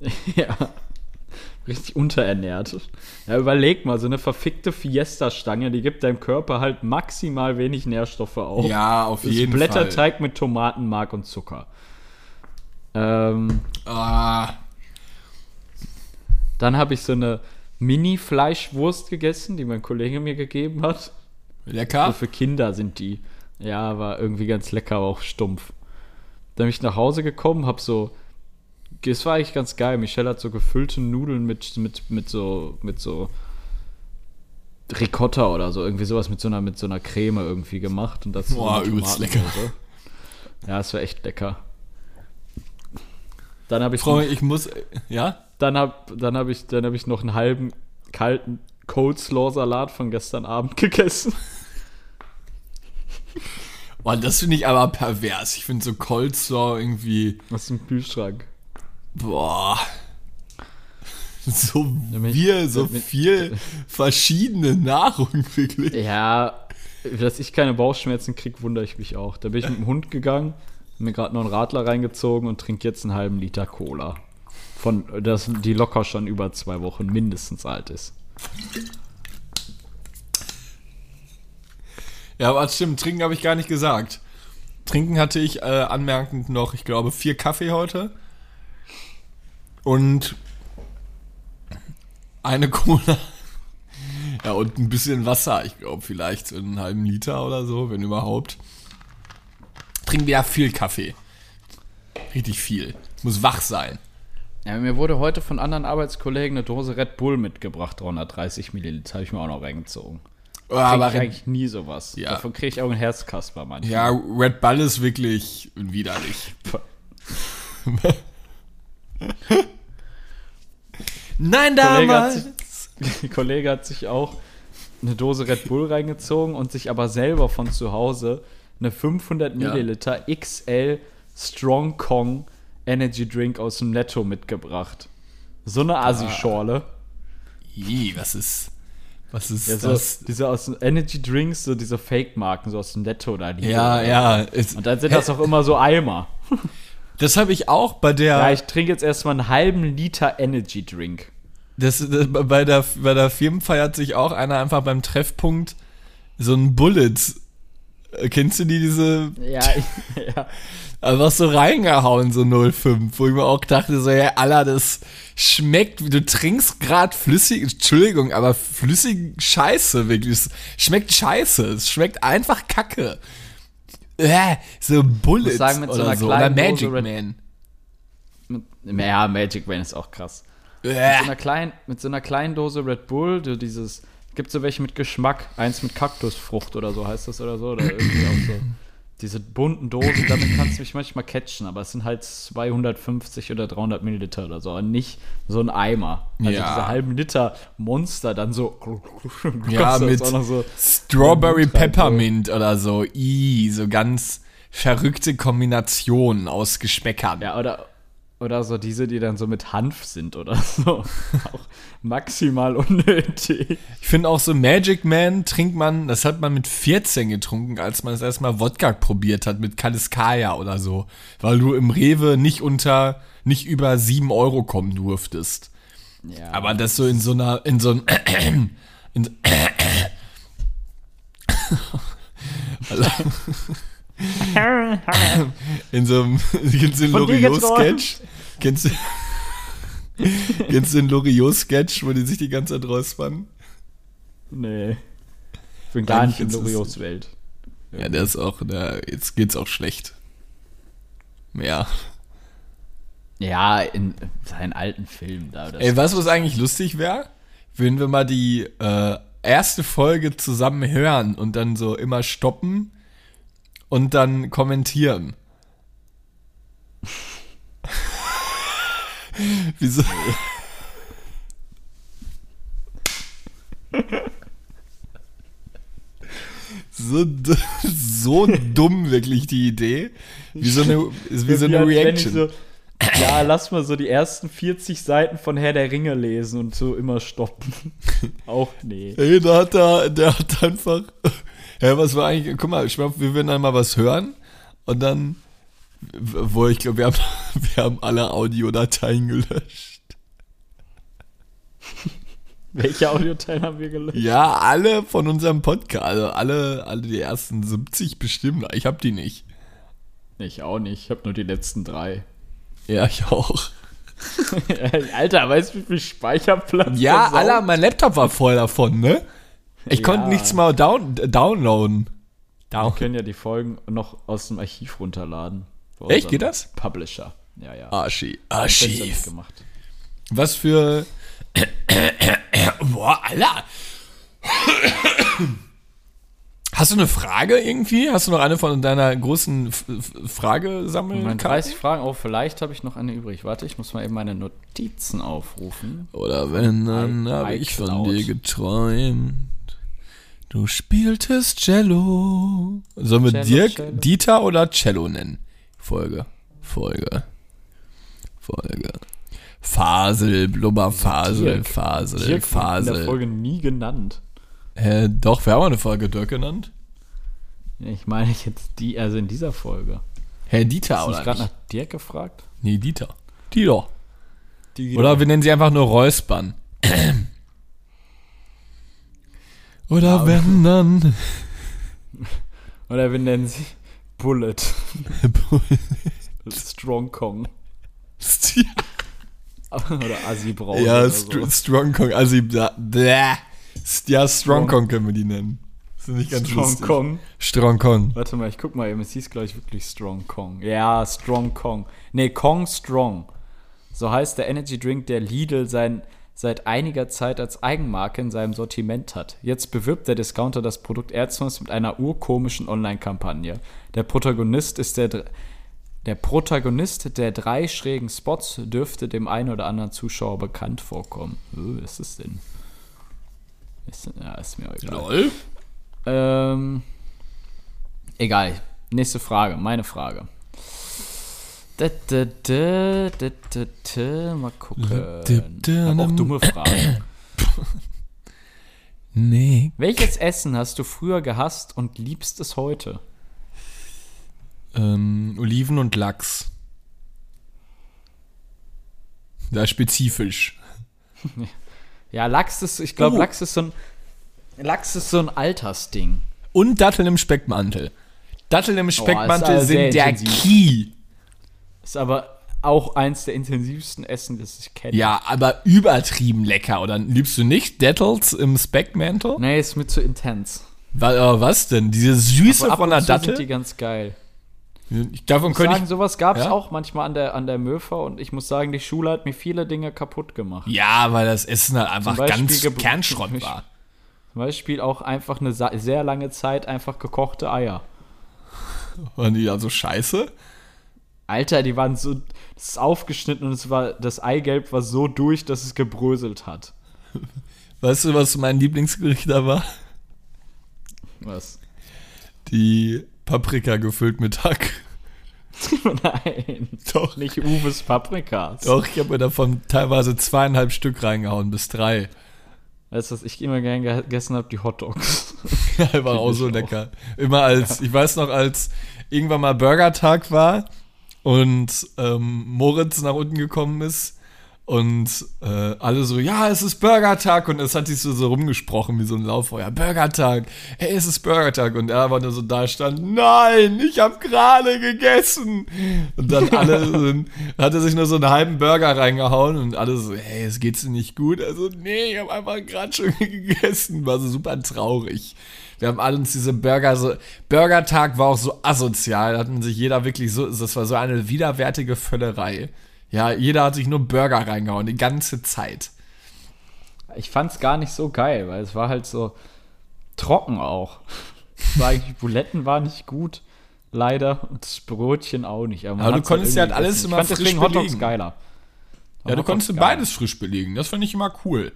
*laughs* ja. Richtig unterernährt. Ja, überleg mal, so eine verfickte Fiesta-Stange, die gibt deinem Körper halt maximal wenig Nährstoffe auf. ja, auf Das jeden Fall. Blätterteig mit Tomatenmark und Zucker. Ähm, Ah, dann habe ich so eine Mini-Fleischwurst gegessen, die mein Kollege mir gegeben hat. Lecker. für Kinder sind die. Ja, war irgendwie ganz lecker, aber auch stumpf. Dann bin ich nach Hause gekommen, hab so. Es war eigentlich ganz geil. Michelle hat so gefüllte Nudeln mit, mit, mit so, mit so Ricotta oder so, irgendwie sowas mit so einer, mit so einer Creme irgendwie gemacht. Und dazu Boah, so übelst Tomatensoße. Ja, es war echt lecker. Dann habe ich, Frau, ich muss. Ja? dann hab, dann hab ich, dann hab ich noch einen halben kalten Coleslaw-Salat von gestern Abend *laughs* gegessen. Boah, das finde ich aber pervers. Ich finde so Cold Slaw irgendwie. Aus dem Kühlschrank. Boah. *laughs* So viel, so viel verschiedene Nahrung, wirklich. Ja, dass ich keine Bauchschmerzen kriege, wundere ich mich auch. Da bin ich mit dem Hund gegangen, mir gerade noch einen Radler reingezogen und trinke jetzt einen halben Liter Cola. Von, das, die locker schon über zwei Wochen mindestens alt ist. Ja, aber stimmt, trinken habe ich gar nicht gesagt. Trinken hatte ich äh, anmerkend noch, ich glaube, vier Kaffee heute. Und eine Cola. Ja, und ein bisschen Wasser, ich glaube, vielleicht so einen halben Liter oder so, wenn überhaupt. Trinken wir ja viel Kaffee. Richtig viel. Muss wach sein. Ja, mir wurde heute von anderen Arbeitskollegen eine Dose Red Bull mitgebracht, 330 Milliliter, habe ich mir auch noch reingezogen. Oh, aber ich eigentlich nie sowas. Ja. Davon kriege ich auch einen Herzkasper manchmal. ja, Red Bull ist wirklich widerlich. *laughs* Nein, Kollege damals. sich, *laughs* Kollege hat sich auch eine Dose Red Bull reingezogen und sich aber selber von zu Hause eine 500 Ja. Milliliter XL Strong Kong Energy Drink aus dem Netto mitgebracht. So eine Assi-Schorle. Ih, was ist. Was ist Ja, so, das? diese aus Energy Drinks, so diese Fake-Marken, so aus dem Netto oder die. Ja, ja. Es, Und dann sind das auch immer so Eimer. *laughs* Das habe ich auch bei der. Ja, ich trinke jetzt erstmal einen halben Liter Energy Drink. Das, das, bei, der, bei der Firmenfeier hat sich auch einer einfach beim Treffpunkt so ein Bullet. äh, Kennst du die, diese. Ja, *laughs* ja. Einfach so reingehauen, so 05. Wo ich mir auch dachte, so, ja, Alter, das schmeckt, du trinkst gerade flüssig, Entschuldigung, aber flüssig Scheiße, wirklich. Es schmeckt scheiße. Es schmeckt einfach kacke. Äh, so Bullets sagen, mit so oder einer so. Oder kleinen Dose Magic Red- Man. Mit, ja, Magic Man ist auch krass. Mit so, Äh. einer kleinen, mit so einer kleinen Dose Red Bull, so dieses, gibt so welche mit Geschmack, eins mit Kaktusfrucht oder so heißt das oder so, oder irgendwie auch so. Diese bunten Dosen, damit kannst du mich manchmal catchen, aber es sind halt 250 oder 300 Milliliter oder so, und nicht so ein Eimer. Also Ja. diese halben Liter Monster dann so. Ja, *laughs* mit so Strawberry. Peppermint oder so. I, so ganz verrückte Kombinationen aus Geschmäckern. Ja, oder, oder so diese, die dann so mit Hanf sind oder *laughs* so. auch maximal unnötig. Ich finde auch so Magic Man trinkt man, das hat man mit 14 getrunken, als man das erstmal Wodka probiert hat mit Kaliskaya oder so. Weil du im Rewe nicht unter, nicht über 7 Euro kommen durftest. Ja. Aber das so in so einer, in so einem, *clears throat* in, *clears throat* *laughs* *laughs* *laughs* in so einem, *laughs* kennst du den Loriot-Sketch? Kennst du, *laughs* kennst du den Loriot-Sketch, wo die sich die ganze Zeit räuspern? Nee. Ich bin gar Eigentlich nicht in Loriots Welt. Ja, der ist auch, der, jetzt geht's auch schlecht. Ja. Ja, in seinen alten Filmen da. Das Ey, weißt du, was eigentlich lustig wäre? Wenn wir mal die äh, erste Folge zusammen hören und dann so immer stoppen und dann kommentieren. *laughs* Wieso? so, so dumm wirklich die Idee. Wie so eine, *laughs* wie so eine Reaction. So, ja, lass mal so die ersten 40 Seiten von Herr der Ringe lesen und so immer stoppen. *laughs* Auch nee. Ey, da hat er, der hat einfach. Ja, was war eigentlich. Guck mal, ich glaub, wir werden dann mal was hören und dann. Wo ich glaube, wir haben, *laughs* wir haben alle Audiodateien gelöscht. *laughs* Welche Audioteile haben wir gelöscht? Ja, alle von unserem Podcast. Also alle, alle die ersten 70 bestimmt. Ich hab die nicht. Ich auch nicht. Ich habe nur die letzten drei. Ja, ich auch. *laughs* Alter, weißt du, wie viel Speicherplatz? Ja, Alter, mein Laptop war voll davon, ne? Ich Ja. konnte nichts mal down, downloaden. Wir Down. können ja die Folgen noch aus dem Archiv runterladen. Echt? Geht das? Publisher. Ja, ja. Nicht Archiv. gemacht. Was für. *coughs* Boah, Alter. *coughs* Hast du eine Frage irgendwie? Hast du noch eine von deiner großen F F Fragesammlung? Mein 30 Fragen. Oh, vielleicht habe ich noch eine übrig. Warte, ich muss mal eben meine Notizen aufrufen. Oder wenn, dann I- habe ich von dir geträumt. Du spieltest Cello. Sollen wir Cello, Dirk, Cello. Dieter oder Cello nennen? Folge. Folge. Folge. Fasel, Blubberfasel, Dirk. Fasel, Dirk wird in der Fasel. Folge nie genannt. Äh, doch, wir haben eine Folge Dirk genannt. Ich meine jetzt die, also in dieser Folge. Herr Dieter, Hast du oder nicht gerade nach Dirk gefragt? Nee, Dieter. Dieter. Die Oder wir nennen sie einfach nur Räuspern. Oder wenn dann. *laughs* Oder wir nennen sie Bullet. *laughs* Strong Kong. *laughs* Oder Assi Braun. ja, Str so. Strong Kong. Da, bäh. ja, Strong Kong können wir die nennen. Das ist nicht ganz Strong lustig. Kong. Strong Kong. Warte mal, ich guck mal eben. Es hieß, glaube ich, wirklich Strong Kong. Ja, Strong Kong. Nee, Kong Strong. So heißt der Energy Drink, der Lidl sein, seit einiger Zeit als Eigenmarke in seinem Sortiment hat. Jetzt bewirbt der Discounter das Produkt erstmals mit einer urkomischen Online-Kampagne. Der Protagonist ist der, der Protagonist der drei schrägen Spots dürfte dem einen oder anderen Zuschauer bekannt vorkommen. Oh, was ist denn? Ist, ja, ist mir egal. Lol. Ähm, egal. Nächste Frage, meine Frage. Da, da, da, da, da, da, Mal gucken. Auch dumme Fragen. *coughs* Nee. Welches Essen hast du früher gehasst und liebst es heute? Ähm, Oliven und Lachs. Da spezifisch. *laughs* Ja, Lachs ist, ich glaube, Oh. Lachs ist so ein Lachs ist so ein Altersding. Und Datteln im Speckmantel. Datteln im Speckmantel ist, äh, sehr sind der intensiv. Key. Ist aber auch eins der intensivsten Essen, das ich kenne. Ja, aber übertrieben lecker. Oder liebst du nicht Dattles im Speckmantel? Nee, ist mir zu intens. Wa- äh, Was denn? Diese Süße Aber ab von der zu sind Dattel? die ganz geil. Ich, davon Ich könnte sagen, ich. sowas gab es Ja? auch manchmal an der, an der Möfer und ich muss sagen, die Schule hat mir viele Dinge kaputt gemacht. Ja, weil das Essen halt einfach ganz Kernschrott war. Zum Beispiel auch einfach eine sehr lange Zeit einfach gekochte Eier. Waren die also scheiße? Alter, die waren so, das ist aufgeschnitten und es war, das Eigelb war so durch, dass es gebröselt hat. Weißt du, was mein Lieblingsgericht da war? Was? Die Paprika gefüllt mit Hack. *laughs* Nein. Doch. Nicht Uwes Paprikas. Doch, ich habe mir davon teilweise zweieinhalb Stück reingehauen, bis drei. Weißt du, was ich immer gern gegessen habe? Die Hotdogs. *laughs* Ja, war auch so auch. lecker. Immer als, ich weiß noch, als irgendwann mal Burgertag war und ähm, Moritz nach unten gekommen ist und äh, alle so, ja, es ist Burgertag und es hat sich so, so rumgesprochen wie so ein Lauffeuer. Burgertag, hey, es ist Burgertag und er aber nur so da stand, nein, ich habe gerade gegessen. Und dann *laughs* alle sind, hat er sich nur so einen halben Burger reingehauen und alle so, hey, es geht's dir nicht gut? Also, nee, ich habe einfach gerade schon *laughs* gegessen. War so super traurig. Wir haben alle uns diese Burger so. Burgertag war auch so asozial. Da hat man sich jeder wirklich so. Das war so eine widerwärtige Völlerei. Ja, jeder hat sich nur Burger reingehauen, die ganze Zeit. Ich fand's gar nicht so geil, weil es war halt so trocken auch. War eigentlich, Buletten war nicht gut, leider. Und das Brötchen auch nicht. man Aber du hat's konntest ja halt alles gegessen. immer ich fand frisch deswegen Hotdogs belegen. geiler. Ja, du Hotdogs konntest du geil. beides frisch belegen. Das fand ich immer cool.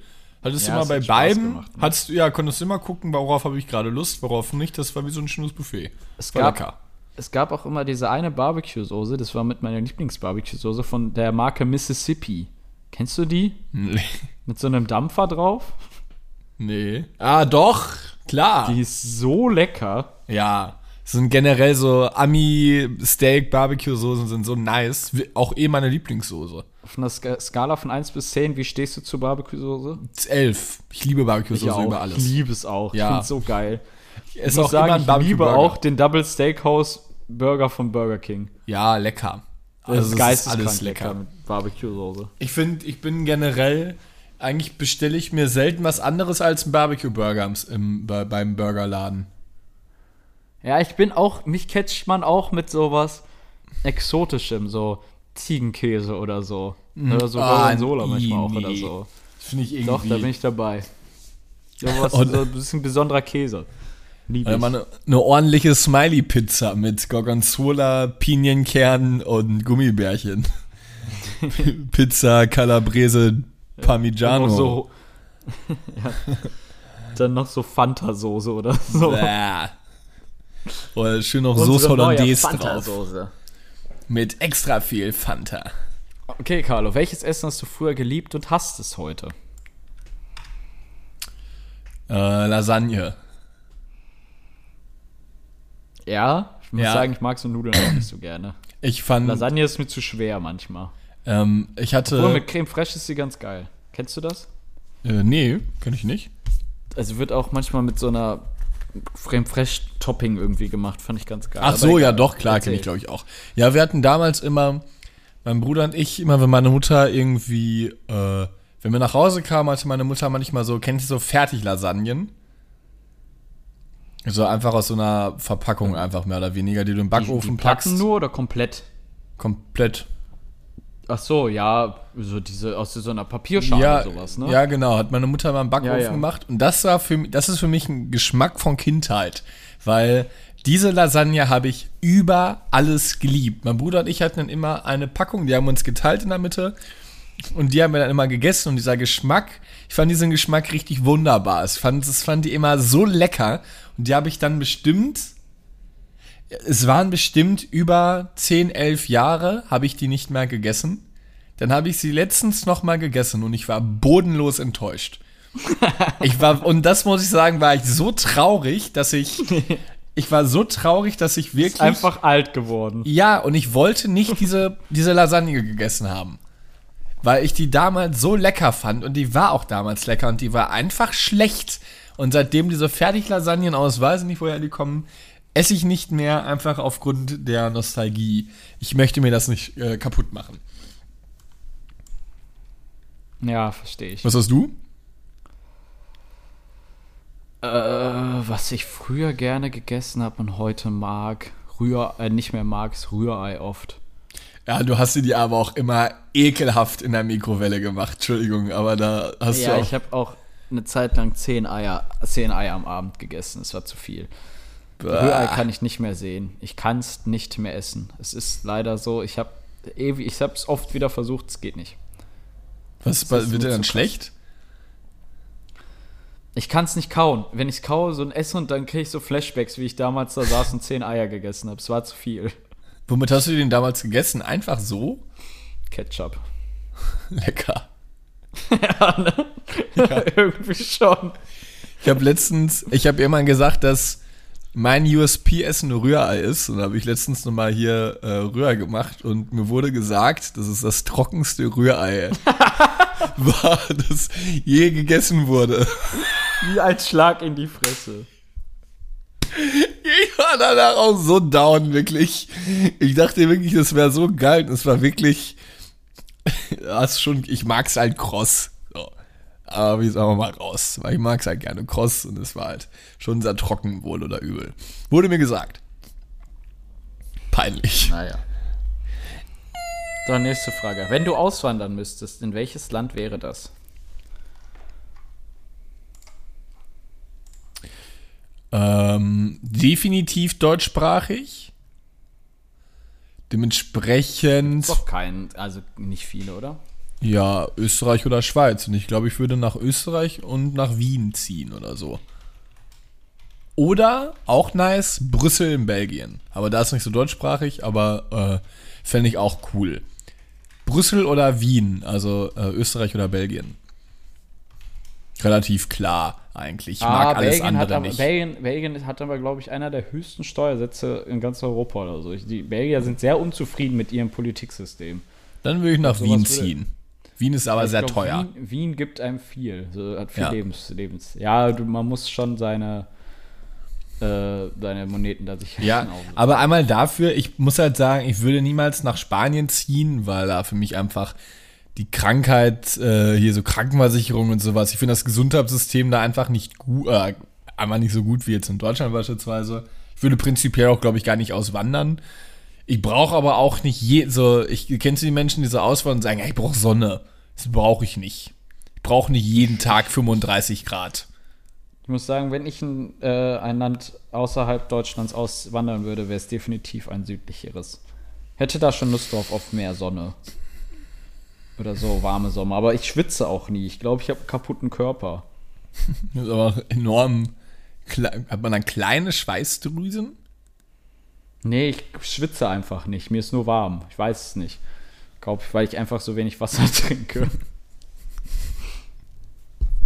Hattest Ja, du immer es bei beiden, gemacht, ne? hattest du, ja, konntest du immer gucken, worauf habe ich gerade Lust, worauf nicht. Das war wie so ein schönes Buffet. Es war gab, lecker. es gab auch immer diese eine Barbecue-Soße, das war mit meiner Lieblings-Barbecue-Soße von der Marke Mississippi. Kennst du die? Nee. Mit so einem Dampfer drauf? nee. Ah, doch, klar. Die ist so lecker. Ja, sind generell so Ami-Steak-Barbecue-Soßen sind so nice. Auch eh meine Lieblingssoße. Auf einer Ska Skala von 1 bis 10, wie stehst du zur Barbecue-Soße? Elf. Ich liebe Barbecue-Soße über Ich alles. liebe es auch. Ja. Ich finde so geil. Es Ich muss sagen, ich liebe auch den Double Steakhouse Burger von Burger King. Ja, lecker. Das Also, ist es geisteskrank lecker mit Barbecue-Soße. Ich finde, ich bin generell, eigentlich bestelle ich mir selten was anderes als einen Barbecue-Burger im, im, bei, beim Burgerladen. Ja, ich bin auch, mich catcht man auch mit sowas Exotischem, so Ziegenkäse oder so. Oder so Ah, Gorgonzola manchmal auch nee. oder so. Das finde ich irgendwie. Doch, da bin ich dabei. Sowas, *laughs* Und- so ein bisschen besonderer Käse. Oder ich. eine, eine ordentliche Smiley-Pizza mit Gorgonzola, Pinienkernen und Gummibärchen. *laughs* Pizza, Calabrese, Parmigiano. Noch so, *laughs* ja. Dann noch so Fanta-Soße oder so. Bäh. Oder schön noch Soße Hollandaise drauf. Fanta-Soße. Mit extra viel Fanta. Okay, Carlo, welches Essen hast du früher geliebt und hasst es heute? Äh, Lasagne. Ja, ich muss Ja. sagen, ich mag so Nudeln auch nicht so gerne. Ich fand, Lasagne ist mir zu schwer manchmal. ähm, ich hatte, Obwohl, mit Creme Fraiche ist sie ganz geil. Kennst du das? äh, nee, kann ich nicht. Also wird auch manchmal mit so einer Creme Fraiche Topping irgendwie gemacht, fand ich ganz geil. Ach so, ja doch, klar, kenne ich glaube ich auch. Ja, wir hatten damals immer, mein Bruder und ich, immer wenn meine Mutter irgendwie, äh, wenn wir nach Hause kamen, hatte meine Mutter manchmal so, kennst du so Fertiglasagnen? So einfach aus so einer Verpackung einfach mehr oder weniger, die du im Die, Backofen die Platten packst. nur oder komplett? Komplett. Ach so, ja, so diese aus so einer Papierschale ja, sowas, ne? ja, genau, hat meine Mutter mal im Backofen Ja, ja. gemacht und das war für mich, das ist für mich ein Geschmack von Kindheit, weil diese Lasagne habe ich über alles geliebt. Mein Bruder und ich hatten dann immer eine Packung, die haben uns geteilt in der Mitte und die haben wir dann immer gegessen und dieser Geschmack, ich fand diesen Geschmack richtig wunderbar. Ich fand, das fand die immer so lecker und die habe ich dann bestimmt es waren bestimmt über 10, 11 Jahre, habe ich die nicht mehr gegessen. Dann habe ich sie letztens noch mal gegessen und ich war bodenlos enttäuscht. Ich war, und das muss ich sagen, war ich so traurig, dass ich, *laughs* ich war so traurig, dass ich wirklich, Ist einfach alt geworden. ja, und ich wollte nicht diese, diese Lasagne gegessen haben. weil ich die damals so lecker fand und die war auch damals lecker und die war einfach schlecht. Und seitdem diese Fertiglasagnen aus, weiß ich nicht, woher die kommen, esse ich nicht mehr, einfach aufgrund der Nostalgie. Ich möchte mir das nicht äh, kaputt machen. Ja, verstehe ich. Was hast du? Äh, was ich früher gerne gegessen habe und heute mag, Rühr, äh, nicht mehr mag, ist Rührei oft. Ja, du hast dir die aber auch immer ekelhaft in der Mikrowelle gemacht. Entschuldigung, aber da hast ja, du auch. ich habe auch eine Zeit lang zehn Eier, zehn Eier am Abend gegessen. Es war zu viel. Rührei kann ich nicht mehr sehen. Ich kann es nicht mehr essen. Es ist leider so. Ich habe ewig, ich habe es oft wieder versucht. Es geht nicht. Was wird dir dann schlecht? Ich kann es nicht kauen. Wenn ich es kaue, so ein Esse und dann kriege ich so Flashbacks, wie ich damals da saß und zehn Eier gegessen habe. Es war zu viel. Womit hast du den damals gegessen? Einfach so? Ketchup. *laughs* Lecker. ja, ne? *laughs* Irgendwie schon. Ich habe letztens, ich habe irgendwann gesagt, dass mein USP-Essen Rührei ist. Und da habe ich letztens nochmal hier äh, Rührei gemacht und mir wurde gesagt, dass es das trockenste Rührei *laughs* war, das je gegessen wurde. Wie ein Schlag in die Fresse. Ich war danach auch so down, wirklich. Ich dachte wirklich, das wäre so geil. Und es war wirklich, *laughs* das schon, ich mag's halt kross. Aber wie sagen wir mal raus, weil ich mag's halt gerne kross und es war halt schon sehr trocken, wohl oder übel. Wurde mir gesagt. Peinlich. Naja. Dann nächste Frage. Wenn du auswandern müsstest, in welches Land wäre das? Ähm, definitiv deutschsprachig. Dementsprechend. Doch kein, also nicht viele, oder? Ja, Österreich oder Schweiz. Und ich glaube, ich würde nach Österreich und nach Wien ziehen oder so. Oder, auch nice, Brüssel in Belgien. Aber da ist nicht so deutschsprachig, aber äh, fände ich auch cool. Brüssel oder Wien, also äh, Österreich oder Belgien. Relativ klar eigentlich. Ich mag alles Ah, Belgien hat andere aber, nicht. Belgien, Belgien hat aber, glaube ich, einer der höchsten Steuersätze in ganz Europa oder so. Die Belgier sind sehr unzufrieden mit ihrem Politiksystem. Dann würde ich nach Sowas Wien ziehen. Wien ist aber Ich sehr glaub, teuer. Wien, Wien gibt einem viel. So, hat viel Ja. Lebens, Lebens. Ja, du, man muss schon seine, äh, seine Moneten da sich Ja, aber einmal dafür, ich muss halt sagen, ich würde niemals nach Spanien ziehen, weil da für mich einfach die Krankheit, äh, hier so Krankenversicherung und sowas, ich finde das Gesundheitssystem da einfach nicht gut, äh, einfach nicht so gut wie jetzt in Deutschland beispielsweise. Ich würde prinzipiell auch, glaube ich, gar nicht auswandern. Ich brauche aber auch nicht je, so, ich kennst du die Menschen, die so auswandern und sagen, ich brauche Sonne. Das brauche ich nicht. Ich brauche nicht jeden Tag 35 Grad. Ich muss sagen, wenn ich ein, äh, ein Land außerhalb Deutschlands auswandern würde, wäre es definitiv ein südlicheres. Hätte da schon Lust drauf auf mehr Sonne. Oder so warme Sommer. Aber ich schwitze auch nie. Ich glaube, ich habe einen kaputten Körper. *laughs* Das ist aber enorm. Hat man dann kleine Schweißdrüsen? Nee, ich schwitze einfach nicht. Mir ist nur warm. Ich weiß es nicht. Glaube ich, weil ich einfach so wenig Wasser *laughs* trinke.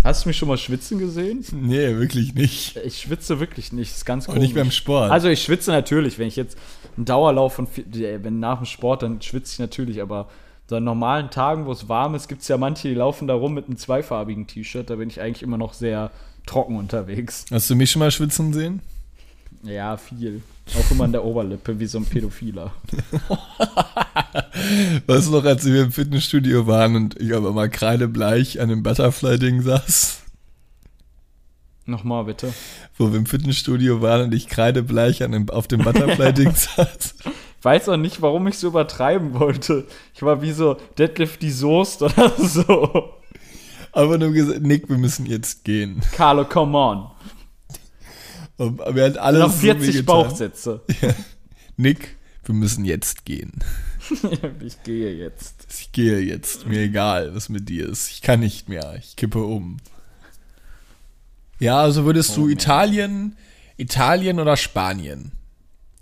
Hast du mich schon mal schwitzen gesehen? Nee, wirklich nicht. Ich schwitze wirklich nicht. Das ist ganz Und komisch. nicht beim Sport. Also ich schwitze natürlich, wenn ich jetzt einen Dauerlauf von wenn nach dem Sport, dann schwitze ich natürlich, aber so an normalen Tagen, wo es warm ist, gibt es ja manche, die laufen da rum mit einem zweifarbigen T-Shirt. Da bin ich eigentlich immer noch sehr trocken unterwegs. Hast du mich schon mal schwitzen sehen? Ja, viel. Auch immer an der Oberlippe, wie so ein Pädophiler. *laughs* Weißt du noch, als wir im Fitnessstudio waren und ich aber mal kreidebleich an dem Butterfly-Ding saß? Nochmal bitte. Wo wir im Fitnessstudio waren und ich kreidebleich an dem, auf dem Butterfly-Ding *laughs* saß? Weiß auch nicht, warum ich so übertreiben wollte. Ich war wie so Deadlift die Soest oder so. Aber nur gesagt, Nick, wir müssen jetzt gehen. Carlo, come on. Und hatten alles Noch so 40 wehgetan. Bauchsätze. *laughs* Nick, wir müssen jetzt gehen. *laughs* ich gehe jetzt. Ich gehe jetzt. Mir egal, was mit dir ist. Ich kann nicht mehr. Ich kippe um. Ja, also würdest du Oh, man. Italien, Italien oder Spanien?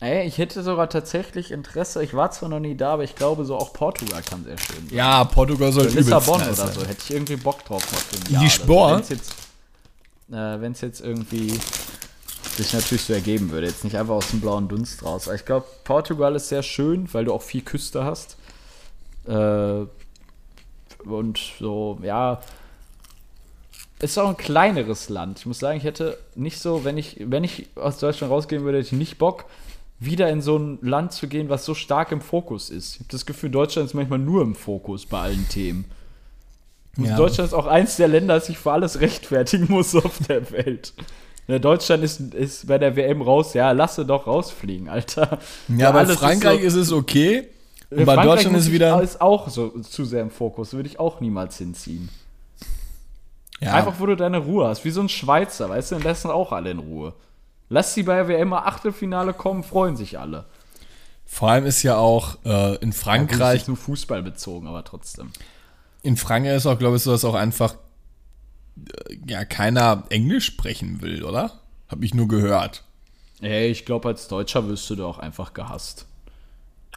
Ey, ich hätte sogar tatsächlich Interesse. Ich war zwar noch nie da, aber ich glaube, so auch Portugal kann sehr schön sein. Ja, Portugal soll Oder Lissabon übelst oder nice so. Hätte ich irgendwie Bock drauf ein Die Jahr so. Sport? Wenn's jetzt, äh, jetzt irgendwie sich natürlich so ergeben würde. Jetzt nicht einfach aus dem blauen Dunst raus. Aber ich glaube, Portugal ist sehr schön, weil du auch viel Küste hast. Äh, und so, ja. Ist auch ein kleineres Land. Ich muss sagen, ich hätte nicht so, wenn ich, wenn ich aus Deutschland rausgehen würde, hätte ich nicht Bock, wieder in so ein Land zu gehen, was so stark im Fokus ist. Ich habe das Gefühl, Deutschland ist manchmal nur im Fokus bei allen Themen. Ja. Deutschland ist auch eins der Länder, das sich für alles rechtfertigen muss *laughs* auf der Welt. Ja, Deutschland ist, ist bei der WM raus, ja, lasse doch rausfliegen, Alter. Ja, bei Frankreich so- ist, es okay. Und Ja, bei Deutschland ist wieder. Ist auch so zu sehr im Fokus. Würde ich auch niemals hinziehen. Ja, Einfach, wo du deine Ruhe hast. Wie so ein Schweizer, weißt du? Und lassen auch alle in Ruhe. Lass sie bei der WM mal Achtelfinale kommen, freuen sich alle. vor allem ist ja auch äh, in Frankreich, ist nur Fußball bezogen, aber trotzdem. in Frankreich ist auch, glaube ich, so, dass auch einfach ja keiner Englisch sprechen will, oder? Hab ich nur gehört. Ey, ich glaube, als Deutscher wirst du da auch einfach gehasst.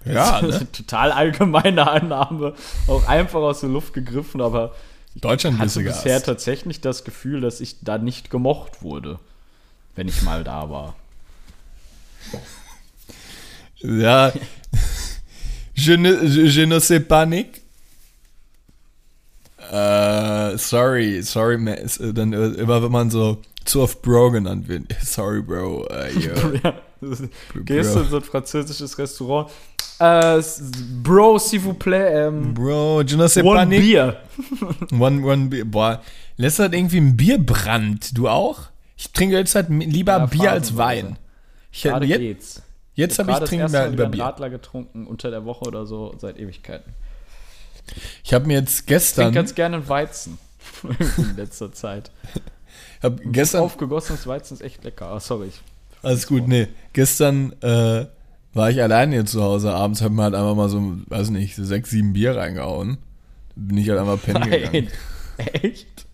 Ja, Das ist ne? *laughs* total allgemeine Annahme. Auch einfach aus der Luft gegriffen, aber Deutschland hatte bist du bisher gehasst. tatsächlich das Gefühl, dass ich da nicht gemocht wurde. Wenn ich mal da war. Ja. *laughs* Je ne, je ne sais pas, Nick. Äh, sorry, sorry, äh, Dann äh, immer, wenn man so zu oft Bro genannt wird. *laughs* Sorry, Bro. Äh, yeah. *laughs* Ja, Gehst du in so ein französisches Restaurant? Äh, Bro, s'il vous plaît, ähm, Bro, je ne sais pas, one beer. *laughs* One, one Beer. Boah, lässt hat irgendwie ein Bierbrand. Du auch? Ich trinke jetzt halt lieber Ja, Bier als. Wein. Ich, Gerade jetzt geht's. jetzt habe ich Gerade das trinken erste mehr Mal lieber wieder einen Bier. Radler getrunken unter der Woche oder so seit Ewigkeiten. Ich habe mir jetzt Ich gestern, ganz gerne einen Weizen. *laughs* in letzter Zeit. hab gestern Aufgegossenes Weizen ist echt lecker. Ah, sorry. Ich, Alles gut, nee. Gestern äh, war ich alleine hier zu Hause. Abends hab mir halt einfach mal so, weiß nicht, so sechs, sieben Bier reingehauen. Bin ich halt einfach pennen gegangen. Nein. Echt?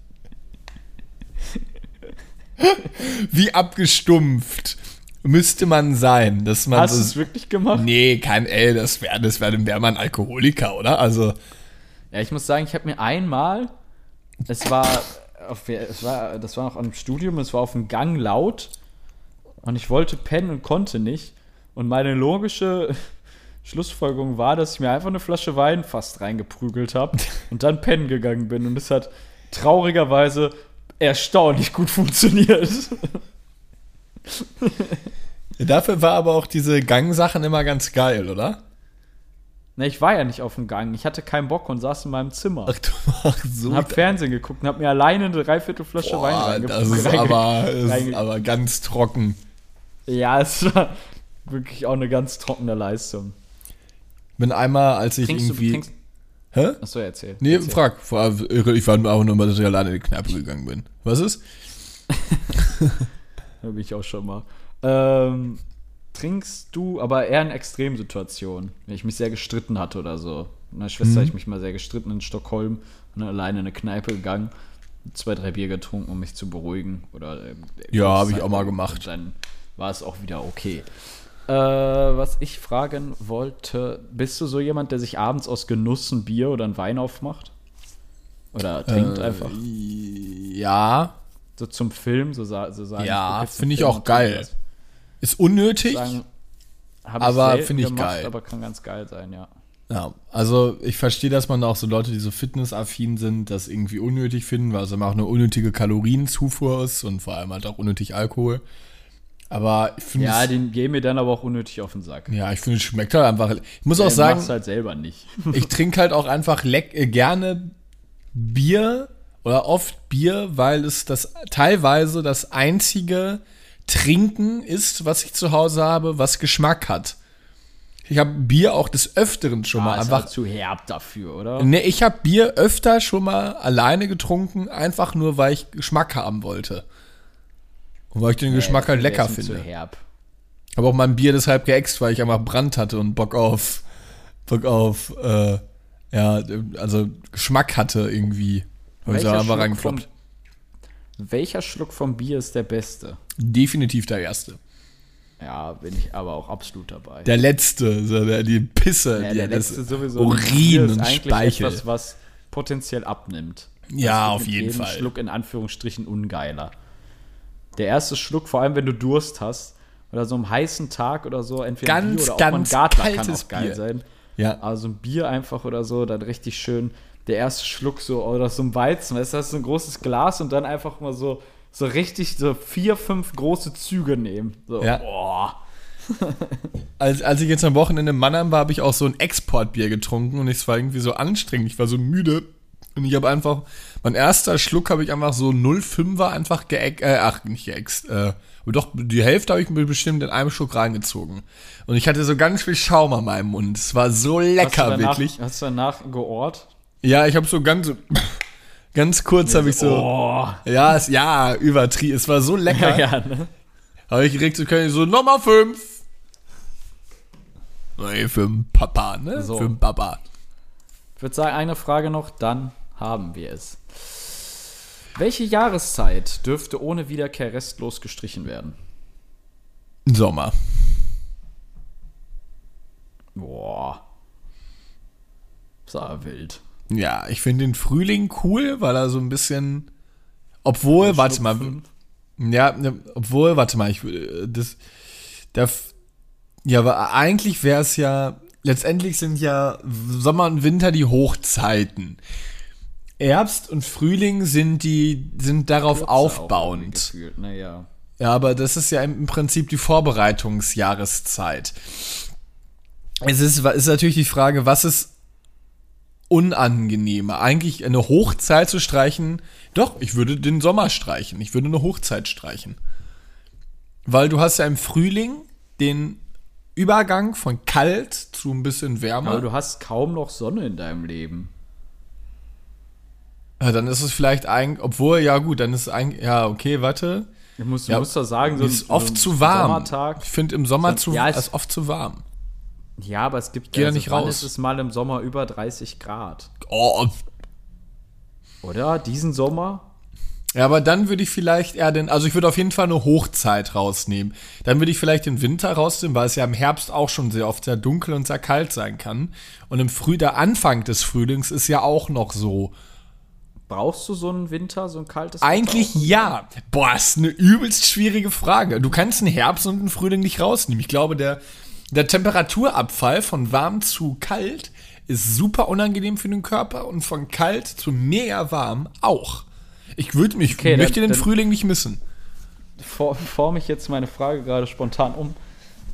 *laughs* Wie abgestumpft müsste man sein, dass man Hast du so, es wirklich gemacht? Nee, kein L, das wäre das wär, dann wär man Alkoholiker, oder? Also, Ja, ich muss sagen, ich habe mir einmal, es war, auf, es war, das war noch am Studium, es war auf dem Gang laut und ich wollte pennen und konnte nicht. Und meine logische Schlussfolgerung war, dass ich mir einfach eine Flasche Wein fast reingeprügelt habe *laughs* und dann pennen gegangen bin. Und es hat traurigerweise erstaunlich gut funktioniert. *laughs* dafür war aber auch diese Gangsachen immer ganz geil, oder? Na, ich war ja nicht auf dem Gang. Ich hatte keinen Bock und saß in meinem Zimmer. Ach, du machst so. und hab Fernsehen geguckt und hab mir alleine eine Dreiviertelflasche Wein Boah, reinge- das ist aber, ist aber ganz trocken. Ja, es war wirklich auch eine ganz trockene Leistung. Bin einmal, als ich Trinkst du, irgendwie. trinkst, Hä? achso, erzähl. Nee, erzähl. frag. Ich war einfach nur mal, dass ich alleine in die Kneipe gegangen bin. Was ist? *laughs* Da bin ich auch schon mal. Ähm, trinkst du, aber eher in Extremsituationen, wenn ich mich sehr gestritten hatte oder so. Mit meiner Schwester habe ich mich mal sehr gestritten in Stockholm dann alleine in eine Kneipe gegangen, zwei, drei Bier getrunken, um mich zu beruhigen. Oder, ähm, Ja, hab ich auch mal gemacht. Und dann war es auch wieder okay. Äh, was ich fragen wollte, bist du so jemand, der sich abends aus Genuss ein Bier oder ein Wein aufmacht? Oder trinkt Äh, einfach? Ja, So zum Film, so, sa so sagen. Ja, finde ich Film auch geil. Ist unnötig. sagen, Aber finde ich gemacht, geil. Aber kann ganz geil sein, ja. Ja, also ich verstehe, dass man auch so Leute, die so fitnessaffin sind, das irgendwie unnötig finden, weil es immer auch eine unnötige Kalorienzufuhr ist und vor allem halt auch unnötig Alkohol. Aber ich finde Ja, den gehen mir dann aber auch unnötig auf den Sack. ja, ich finde es schmeckt halt einfach. Ich muss auch Den sagen, halt selber nicht. *laughs* ich trinke halt auch einfach leck, äh, gerne Bier oder oft Bier, weil es das teilweise das einzige Trinken ist, was ich zu Hause habe, was Geschmack hat. Ich habe Bier auch des Öfteren schon mal Ah, ist einfach. halt zu herb dafür, oder? Ne, ich habe Bier öfter schon mal alleine getrunken, einfach nur, weil ich Geschmack haben wollte. Und weil ich den Geschmack halt Der lecker ist finde. Zu herb. Habe auch mein Bier deshalb geäxt, weil ich einfach Brand hatte und Bock auf, Bock auf, äh, ja, also Geschmack hatte irgendwie. Habe ich da einfach vom, welcher Schluck vom Bier ist der beste? Definitiv der erste. Ja, bin ich aber auch absolut dabei. Der letzte, so der, die Pisse, ja, die, der das letzte sowieso. Urin und eigentlich Speichel. Etwas, was potenziell abnimmt. Ja, auf jeden Fall. Schluck in Anführungsstrichen ungeiler. Der erste Schluck, vor allem wenn du Durst hast, oder so einem heißen Tag oder so, entweder Ganz, Bier oder auch mal ein ganz Radler kann auch geil Bier. sein. Ja. Also ein Bier einfach oder so, dann richtig schön. Der erste Schluck so, oder so ein Weizen, weißt du, hast so ein großes Glas und dann einfach mal so, so richtig so vier, fünf große Züge nehmen. So, Ja. boah. *laughs* Als, als ich jetzt am Wochenende in Mannheim war, habe ich auch so ein Exportbier getrunken und es war irgendwie so anstrengend. Ich war so müde und ich habe einfach, mein erster Schluck habe ich einfach so 0,5er einfach geäxt, äh, ach, nicht geäxt, äh, aber doch, die Hälfte habe ich mir bestimmt in einem Schluck reingezogen. Und ich hatte so ganz viel Schaum an meinem Mund. Es war so Hast lecker, danach, wirklich. Hast du danach geohrt? Ja, ich habe so ganz, ganz kurz habe ich so, Oh. ja, es, ja, übertrieben. Es war so lecker. Ja, *laughs* ja, ne? Habe ich direkt so, können so, Nummer 5. Nee, für den Papa, ne? So. Für den Papa. Ich würde sagen, eine Frage noch, dann haben wir es. Welche Jahreszeit dürfte ohne Wiederkehr restlos gestrichen werden? Sommer. Boah. Sah wild. Ja, ich finde den Frühling cool, weil er so ein bisschen. Obwohl, warte mal. Ja, ne, obwohl, warte mal, ich würde. Das. darf- ja, aber eigentlich wäre es ja. Letztendlich sind ja Sommer und Winter die Hochzeiten. Herbst und Frühling sind die sind darauf Kürzer aufbauend. Naja. Ja, aber das ist ja im Prinzip die Vorbereitungsjahreszeit. Es ist, ist natürlich die Frage, was ist unangenehmer? Eigentlich eine Hochzeit zu streichen? Doch, ich würde den Sommer streichen. Ich würde eine Hochzeit streichen. Weil du hast ja im Frühling den Übergang von kalt zu ein bisschen wärmer. Aber du hast kaum noch Sonne in deinem Leben. ja, dann ist es vielleicht eigentlich, obwohl, ja gut, dann ist es eigentlich, ja, okay, warte. Musst, du Ja, musst doch sagen, so ist oft so zu warm. Sommertag. Ich finde im Sommer So- zu, ja, es- ist oft zu warm. Ja, aber es gibt Geh also nicht raus. ist es mal im Sommer über 30 Grad. Oh, Oder? Diesen Sommer? Ja, aber dann würde ich vielleicht eher den, also ich würde auf jeden Fall eine Hochzeit rausnehmen. Dann würde ich vielleicht den Winter rausnehmen, weil es ja im Herbst auch schon sehr oft sehr dunkel und sehr kalt sein kann. Und im Früh, der Anfang des Frühlings ist ja auch noch so. Brauchst du so einen Winter, so ein kaltes Wetter Eigentlich ja. Boah, ist eine übelst schwierige Frage. Du kannst einen Herbst und einen Frühling nicht rausnehmen. Ich glaube, der, der Temperaturabfall von warm zu kalt ist super unangenehm für den Körper und von kalt zu mega warm auch. Ich würde mich, Okay, dann- möchte den dann- Frühling nicht missen. For, forme ich jetzt meine Frage gerade spontan um.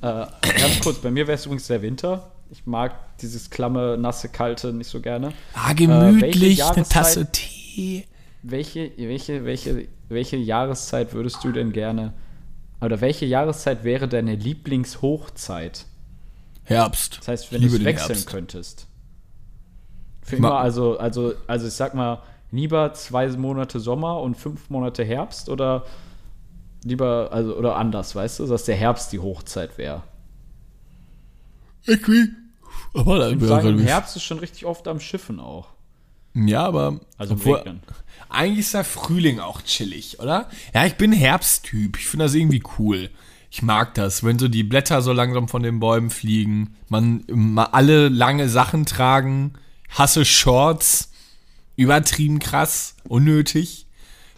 Äh, ganz kurz, bei mir wäre es übrigens der Winter. Ich mag dieses klamme, nasse, kalte nicht so gerne. Ah, Äh, gemütlich, welche eine Tasse Tee. Welche, welche, welche, welche Jahreszeit würdest du denn gerne, oder welche Jahreszeit wäre deine Lieblingshochzeit? Herbst. Das heißt, wenn du es wechseln Herbst. könntest. Für immer, also, also, also ich sag mal, lieber zwei Monate Sommer und fünf Monate Herbst oder lieber, also, oder anders, weißt du, dass der Herbst die Hochzeit wäre. Ich will. Aber dann Ich wäre sage, im Herbst ist schon richtig oft am Schiffen auch. Ja, aber. Also im obwohl- Regnen. Eigentlich ist der Frühling auch chillig, oder? Ja, ich bin Herbsttyp. Ich finde das irgendwie cool. Ich mag das, wenn so die Blätter so langsam von den Bäumen fliegen, man mal alle lange Sachen tragen, hasse Shorts, übertrieben krass, unnötig.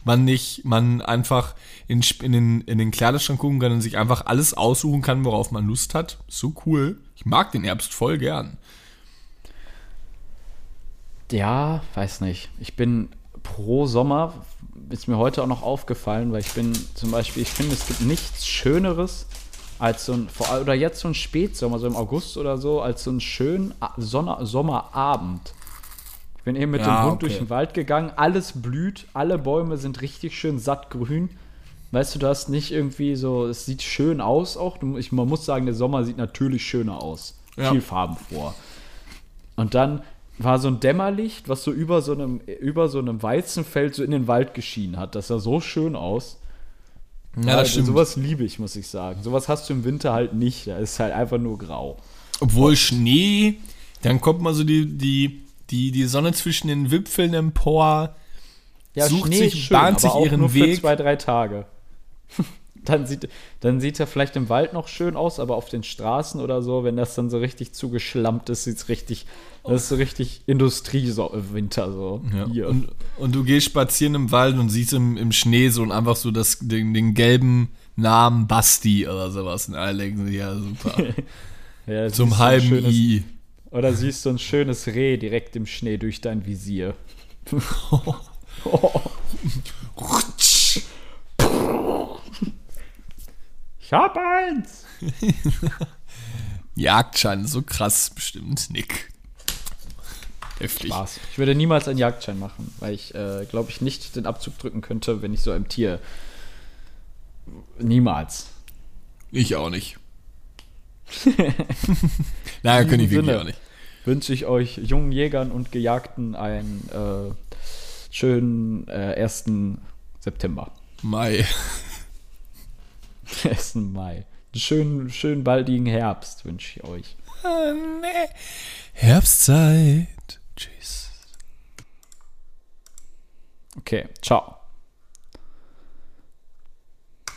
Man nicht, man einfach in, in, den, in den Kleiderschrank gucken kann und sich einfach alles aussuchen kann, worauf man Lust hat. So cool. Ich mag den Herbst voll gern. Ja, weiß nicht. Ich bin pro Sommer, ist mir heute auch noch aufgefallen, weil ich bin zum Beispiel, ich finde, es gibt nichts Schöneres als so ein, vor oder jetzt so ein Spätsommer, so im August oder so, als so einen schönen Sonne, Sommerabend. Ich bin eben mit Ja, dem Hund okay. durch den Wald gegangen, alles blüht, alle Bäume sind richtig schön sattgrün. Weißt du, du hast nicht irgendwie so, es sieht schön aus auch. Du, ich, man muss sagen, der Sommer sieht natürlich schöner aus. Ja. Viel farbenfroh. Und dann war so ein Dämmerlicht, was so über so einem, über so einem Weizenfeld so in den Wald geschienen hat. Das sah so schön aus. Ja, das stimmt. Sowas liebe ich, muss ich sagen. Sowas hast du im Winter halt nicht. Da ist halt einfach nur grau. Obwohl Schnee, dann kommt mal so die, die, die, die Sonne zwischen den Wipfeln empor, sucht Schnee sich, schön, bahnt sich aber auch ihren nur Weg. für zwei, drei Tage. Dann, sieht, dann sieht er vielleicht im Wald noch schön aus, aber auf den Straßen oder so, wenn das dann so richtig zugeschlammt ist, sieht es richtig, das ist so richtig Industriewinter so. Ja. Hier. Und, und du gehst spazieren im Wald und siehst im, im Schnee so und einfach so das, den, den gelben Namen Basti oder sowas. Und alle denken sich, ja, super. *laughs* Ja, Zum ist so halben schönes- I. Oder siehst du ein schönes Reh direkt im Schnee durch dein Visier? *laughs* *laughs* Ich hab eins! *laughs* Jagdschein, so krass bestimmt, Nick. Heftig. Spaß. Ich würde niemals einen Jagdschein machen, weil ich, äh, glaube ich, nicht den Abzug drücken könnte, wenn ich so einem Tier. Niemals. Ich auch nicht. *laughs* naja, könnte ich wirklich Sinne auch nicht. Wünsche ich euch jungen Jägern und Gejagten einen äh, schönen äh, 1. September. Mai. *laughs* 1. Mai. Einen schönen, schönen baldigen Herbst wünsche ich euch. Ah, nee. Herbstzeit. Tschüss. Okay, ciao.